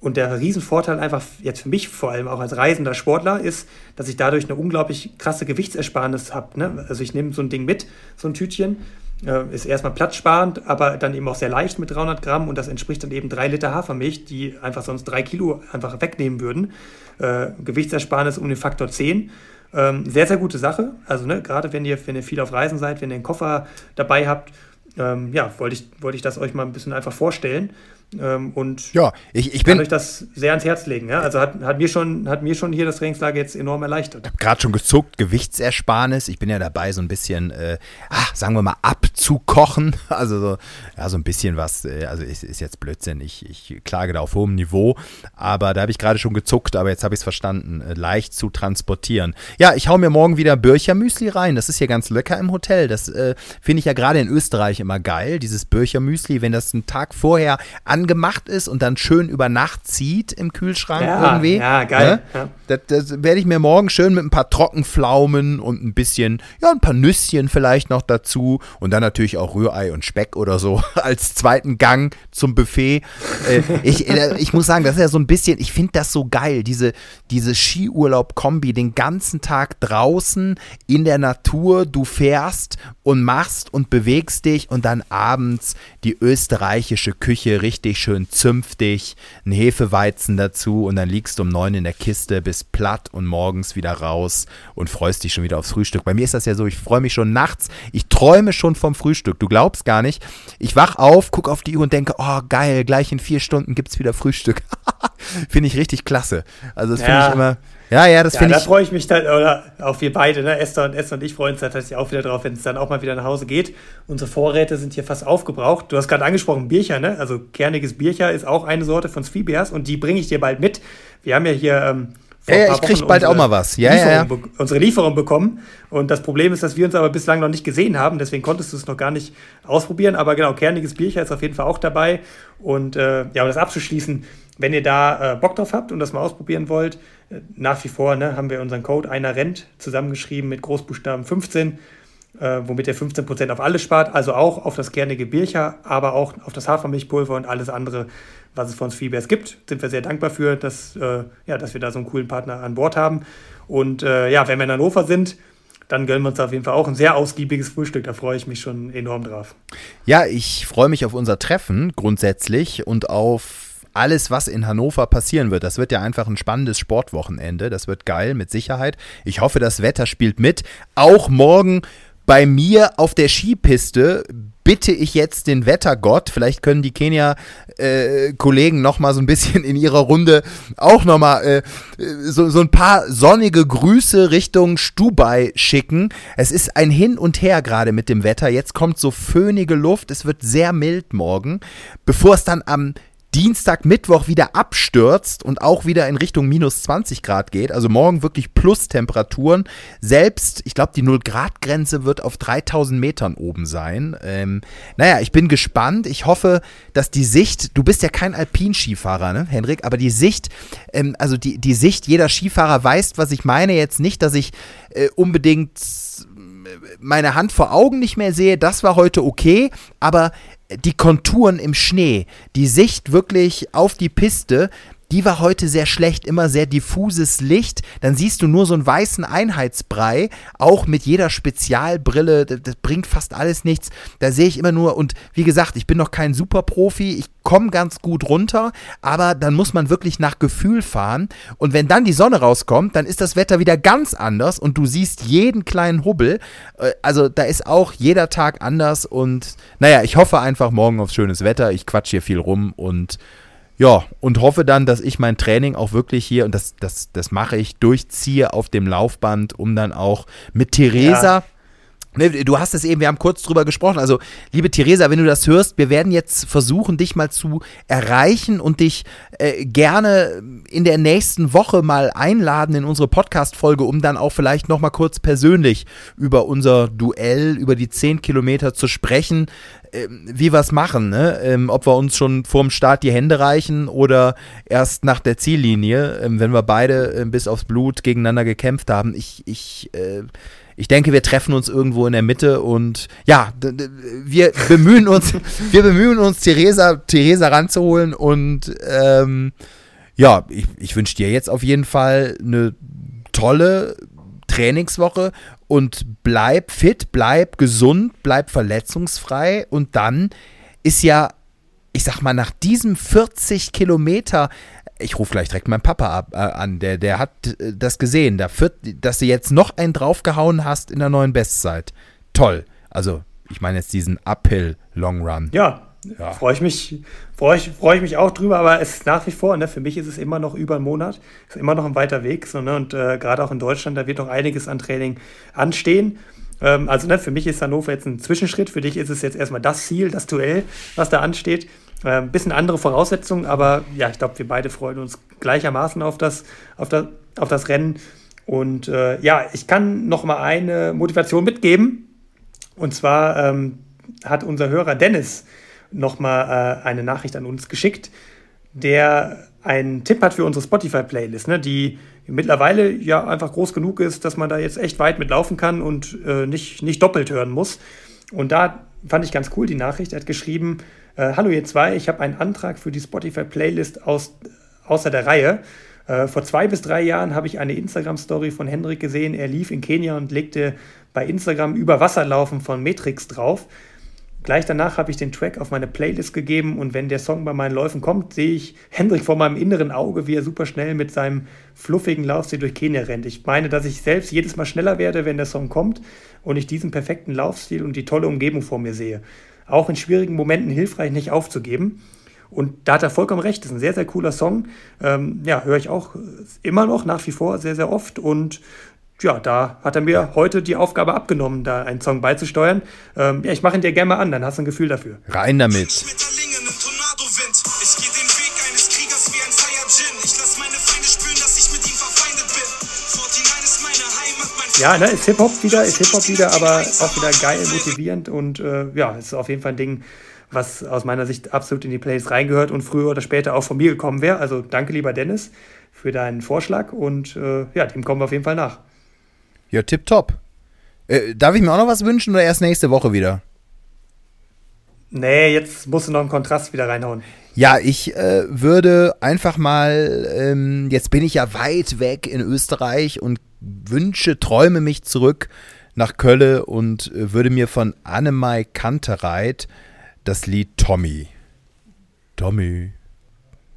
Und der Riesenvorteil einfach jetzt für mich vor allem auch als reisender Sportler ist, dass ich dadurch eine unglaublich krasse Gewichtsersparnis habe. Ne? Also ich nehme so ein Ding mit, so ein Tütchen, äh, ist erstmal platzsparend, aber dann eben auch sehr leicht mit 300 Gramm und das entspricht dann eben drei Liter Hafermilch, die einfach sonst drei Kilo einfach wegnehmen würden. Äh, Gewichtsersparnis um den Faktor 10. Ähm, sehr, sehr gute Sache. Also ne, gerade wenn ihr, wenn ihr viel auf Reisen seid, wenn ihr einen Koffer dabei habt, ähm, ja, wollte ich, wollte ich das euch mal ein bisschen einfach vorstellen. Ähm, und ja, ich, ich bin euch das sehr ans Herz legen. Ja? Also hat, hat, mir schon, hat mir schon hier das Trainingslager jetzt enorm erleichtert. Ich habe gerade schon gezuckt, Gewichtsersparnis. Ich bin ja dabei, so ein bisschen, äh, ach, sagen wir mal, abzukochen. <laughs> Also so, ja, so ein bisschen was, äh, also ist, ist jetzt Blödsinn. Ich, ich klage da auf hohem Niveau, aber da habe ich gerade schon gezuckt, aber jetzt habe ich es verstanden. Äh, leicht zu transportieren. Ja, ich hau mir morgen wieder Birchermüsli rein. Das ist hier ganz lecker im Hotel. Das äh, finde ich ja gerade in Österreich immer geil, dieses Birchermüsli, wenn das einen Tag vorher an angemacht ist und dann schön über Nacht zieht im Kühlschrank ja, irgendwie. Ja, geil. Ja? Das, das werde ich mir morgen schön mit ein paar Trockenpflaumen und ein bisschen, ja, ein paar Nüsschen vielleicht noch dazu und dann natürlich auch Rührei und Speck oder so <laughs> als zweiten Gang zum Buffet. Äh, ich, äh, ich muss sagen, das ist ja so ein bisschen, ich finde das so geil, diese, diese Skiurlaub-Kombi, den ganzen Tag draußen in der Natur, du fährst und machst und bewegst dich und dann abends die österreichische Küche richtig schön zünftig, ein Hefeweizen dazu und dann liegst du um neun in der Kiste, bist platt und morgens wieder raus und freust dich schon wieder aufs Frühstück. Bei mir ist das ja so, ich freue mich schon nachts, ich träume schon vom Frühstück. Du glaubst gar nicht. Ich wach auf, guck auf die Uhr und denke, oh geil, gleich in vier Stunden gibt es wieder Frühstück. <laughs> finde ich richtig klasse. Also das ja. finde ich immer ja, ja, das ja, finde ich. Da freue ich mich dann, oder auch wir beide, ne? Esther und Esther und ich freuen uns tatsächlich auch wieder drauf, wenn es dann auch mal wieder nach Hause geht. Unsere Vorräte sind hier fast aufgebraucht. Du hast gerade angesprochen, Biercher, ne? Also kerniges Biercher ist auch eine Sorte von Sweetbeers und die bringe ich dir bald mit. Wir haben ja hier. Ähm, ja, ja, ich kriege bald auch mal was. Ja, ja, ja. Unsere Lieferung bekommen. Und das Problem ist, dass wir uns aber bislang noch nicht gesehen haben. Deswegen konntest du es noch gar nicht ausprobieren. Aber genau, kerniges Biercher ist auf jeden Fall auch dabei. Und äh, ja, um das abzuschließen, wenn ihr da äh, Bock drauf habt und das mal ausprobieren wollt, nach wie vor ne, haben wir unseren Code einer rennt zusammengeschrieben mit Großbuchstaben 15, äh, womit ihr 15% auf alles spart, also auch auf das kernige Biercher, aber auch auf das Hafermilchpulver und alles andere, was es von Sweetbears gibt. Sind wir sehr dankbar für, dass, äh, ja, dass wir da so einen coolen Partner an Bord haben. Und äh, ja, wenn wir in Hannover sind, dann gönnen wir uns auf jeden Fall auch ein sehr ausgiebiges Frühstück. Da freue ich mich schon enorm drauf. Ja, ich freue mich auf unser Treffen grundsätzlich und auf alles, was in Hannover passieren wird. Das wird ja einfach ein spannendes Sportwochenende. Das wird geil, mit Sicherheit. Ich hoffe, das Wetter spielt mit. Auch morgen bei mir auf der Skipiste bitte ich jetzt den Wettergott, vielleicht können die Kenia-Kollegen äh, noch mal so ein bisschen in ihrer Runde auch noch mal äh, so, so ein paar sonnige Grüße Richtung Stubai schicken. Es ist ein Hin und Her gerade mit dem Wetter. Jetzt kommt so föhnige Luft. Es wird sehr mild morgen, bevor es dann am Dienstag, Mittwoch wieder abstürzt und auch wieder in Richtung minus 20 Grad geht. Also morgen wirklich Plus-Temperaturen. Selbst, ich glaube, die 0-Grad-Grenze wird auf 3000 Metern oben sein. Ähm, naja, ich bin gespannt. Ich hoffe, dass die Sicht, du bist ja kein Alpinskifahrer, ne, Henrik, aber die Sicht, ähm, also die, die Sicht jeder Skifahrer weiß, was ich meine. Jetzt nicht, dass ich äh, unbedingt meine Hand vor Augen nicht mehr sehe, das war heute okay, aber die Konturen im Schnee, die Sicht wirklich auf die Piste, die war heute sehr schlecht, immer sehr diffuses Licht. Dann siehst du nur so einen weißen Einheitsbrei, auch mit jeder Spezialbrille. Das, das bringt fast alles nichts. Da sehe ich immer nur, und wie gesagt, ich bin noch kein Superprofi. Ich komme ganz gut runter, aber dann muss man wirklich nach Gefühl fahren. Und wenn dann die Sonne rauskommt, dann ist das Wetter wieder ganz anders und du siehst jeden kleinen Hubbel. Äh, also da ist auch jeder Tag anders. Und naja, ich hoffe einfach morgen auf schönes Wetter. Ich quatsch hier viel rum und ja, und hoffe dann, dass ich mein Training auch wirklich hier, und das, das, das mache ich, durchziehe auf dem Laufband, um dann auch mit Theresa. Ja. Ne, du hast es eben, wir haben kurz drüber gesprochen. Also, liebe Theresa, wenn du das hörst, wir werden jetzt versuchen, dich mal zu erreichen und dich äh, gerne in der nächsten Woche mal einladen in unsere Podcast-Folge, um dann auch vielleicht nochmal kurz persönlich über unser Duell, über die 10 Kilometer zu sprechen. Ähm, wie wir es machen, ne? Ähm, ob wir uns schon vorm Start die Hände reichen oder erst nach der Ziellinie, ähm, wenn wir beide äh, bis aufs Blut gegeneinander gekämpft haben. Ich, ich, äh, ich denke, wir treffen uns irgendwo in der Mitte und ja, wir bemühen uns, <laughs> wir bemühen uns, Theresa, Theresa ranzuholen und ähm, ja, ich, ich wünsche dir jetzt auf jeden Fall eine tolle Trainingswoche und bleib fit, bleib gesund, bleib verletzungsfrei und dann ist ja, ich sag mal, nach diesem 40 Kilometer, ich rufe gleich direkt meinen Papa ab, äh, an, der, der hat äh, das gesehen, da führt, dass du jetzt noch einen draufgehauen hast in der neuen Bestzeit. Toll. Also, ich meine jetzt diesen Uphill Long Run. Ja, ja. Freue ich, mich, freu ich, freu ich mich auch drüber, aber es ist nach wie vor, ne, für mich ist es immer noch über einen Monat, ist immer noch ein weiter Weg. So, ne, und äh, gerade auch in Deutschland, da wird noch einiges an Training anstehen. Ähm, also ne, für mich ist Hannover jetzt ein Zwischenschritt, für dich ist es jetzt erstmal das Ziel, das Duell, was da ansteht. Ein ähm, bisschen andere Voraussetzungen, aber ja, ich glaube, wir beide freuen uns gleichermaßen auf das, auf das, auf das Rennen. Und äh, ja, ich kann noch mal eine Motivation mitgeben. Und zwar ähm, hat unser Hörer Dennis nochmal äh, eine Nachricht an uns geschickt, der einen Tipp hat für unsere Spotify-Playlist, ne, die mittlerweile ja einfach groß genug ist, dass man da jetzt echt weit mitlaufen kann und äh, nicht, nicht doppelt hören muss. Und da fand ich ganz cool die Nachricht. Er hat geschrieben: äh, Hallo, ihr zwei, ich habe einen Antrag für die Spotify-Playlist aus, außer der Reihe. Äh, vor zwei bis drei Jahren habe ich eine Instagram-Story von Hendrik gesehen. Er lief in Kenia und legte bei Instagram über Wasserlaufen von Matrix drauf. Gleich danach habe ich den Track auf meine Playlist gegeben und wenn der Song bei meinen Läufen kommt, sehe ich Hendrik vor meinem inneren Auge, wie er super schnell mit seinem fluffigen Laufstil durch Kenia rennt. Ich meine, dass ich selbst jedes Mal schneller werde, wenn der Song kommt und ich diesen perfekten Laufstil und die tolle Umgebung vor mir sehe. Auch in schwierigen Momenten hilfreich, nicht aufzugeben. Und da hat er vollkommen recht. Das ist ein sehr, sehr cooler Song. Ähm, ja, höre ich auch immer noch nach wie vor sehr, sehr oft. Und ja, da hat er mir heute die Aufgabe abgenommen, da einen Song beizusteuern. Ähm, ja, ich mache ihn dir gerne mal an, dann hast du ein Gefühl dafür. Rein damit. Ja, ne, ist Hip-Hop wieder, ist Hip-Hop wieder, aber auch wieder geil, motivierend und äh, ja, ist auf jeden Fall ein Ding, was aus meiner Sicht absolut in die Plays reingehört und früher oder später auch von mir gekommen wäre. Also danke, lieber Dennis, für deinen Vorschlag und äh, ja, dem kommen wir auf jeden Fall nach. Ja, tipptopp. Äh, darf ich mir auch noch was wünschen oder erst nächste Woche wieder? Nee, jetzt musst du noch einen Kontrast wieder reinhauen. Ja, ich äh, würde einfach mal, ähm, jetzt bin ich ja weit weg in Österreich und wünsche, träume mich zurück nach Kölle und äh, würde mir von Annemai Kantereit das Lied Tommy. Tommy.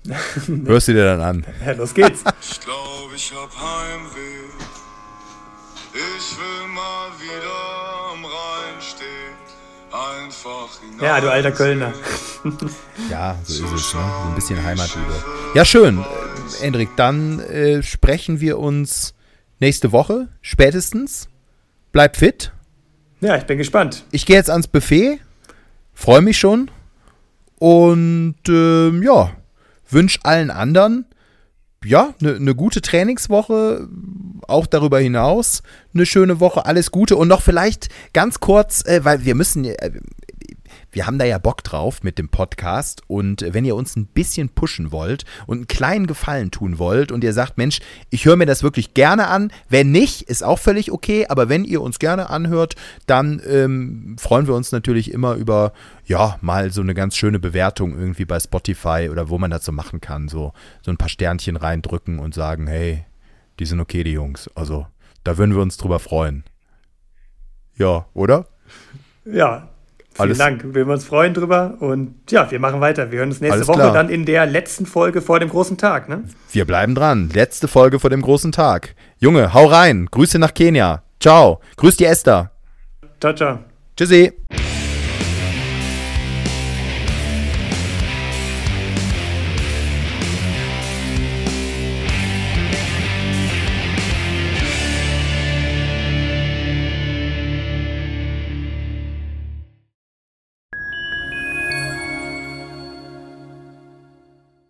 <laughs> Hörst du dir dann an? Ja, los geht's. <laughs> Ich glaube, ich hab Heimweh. Ich will mal wieder am Rhein stehen. Einfach Ja, du alter Kölner. <laughs> ja, so ist es, ne? So ein bisschen Heimatliebe. Ja, schön. Äh, Hendrik, dann äh, sprechen wir uns nächste Woche, spätestens. Bleib fit. Ja, ich bin gespannt. Ich gehe jetzt ans Buffet. Freue mich schon. Und äh, ja, wünsche allen anderen ja, eine ne gute Trainingswoche, auch darüber hinaus eine schöne Woche, alles Gute und noch vielleicht ganz kurz, äh, weil wir müssen, äh, wir haben da ja Bock drauf mit dem Podcast und wenn ihr uns ein bisschen pushen wollt und einen kleinen Gefallen tun wollt und ihr sagt, Mensch, ich höre mir das wirklich gerne an, wenn nicht, ist auch völlig okay, aber wenn ihr uns gerne anhört, dann ähm, freuen wir uns natürlich immer über, ja, mal so eine ganz schöne Bewertung irgendwie bei Spotify oder wo man das so machen kann, so, so ein paar Sternchen reindrücken und sagen, hey, die sind okay, die Jungs. Also, da würden wir uns drüber freuen. Ja, oder? Ja, Vielen Alles Dank. Wir uns freuen drüber. Und ja, wir machen weiter. Wir hören uns nächste Woche klar. dann in der letzten Folge vor dem großen Tag. Ne? Wir bleiben dran. Letzte Folge vor dem großen Tag. Junge, hau rein. Grüße nach Kenia. Ciao. Grüß die Esther. Ciao, ciao. Tschüssi.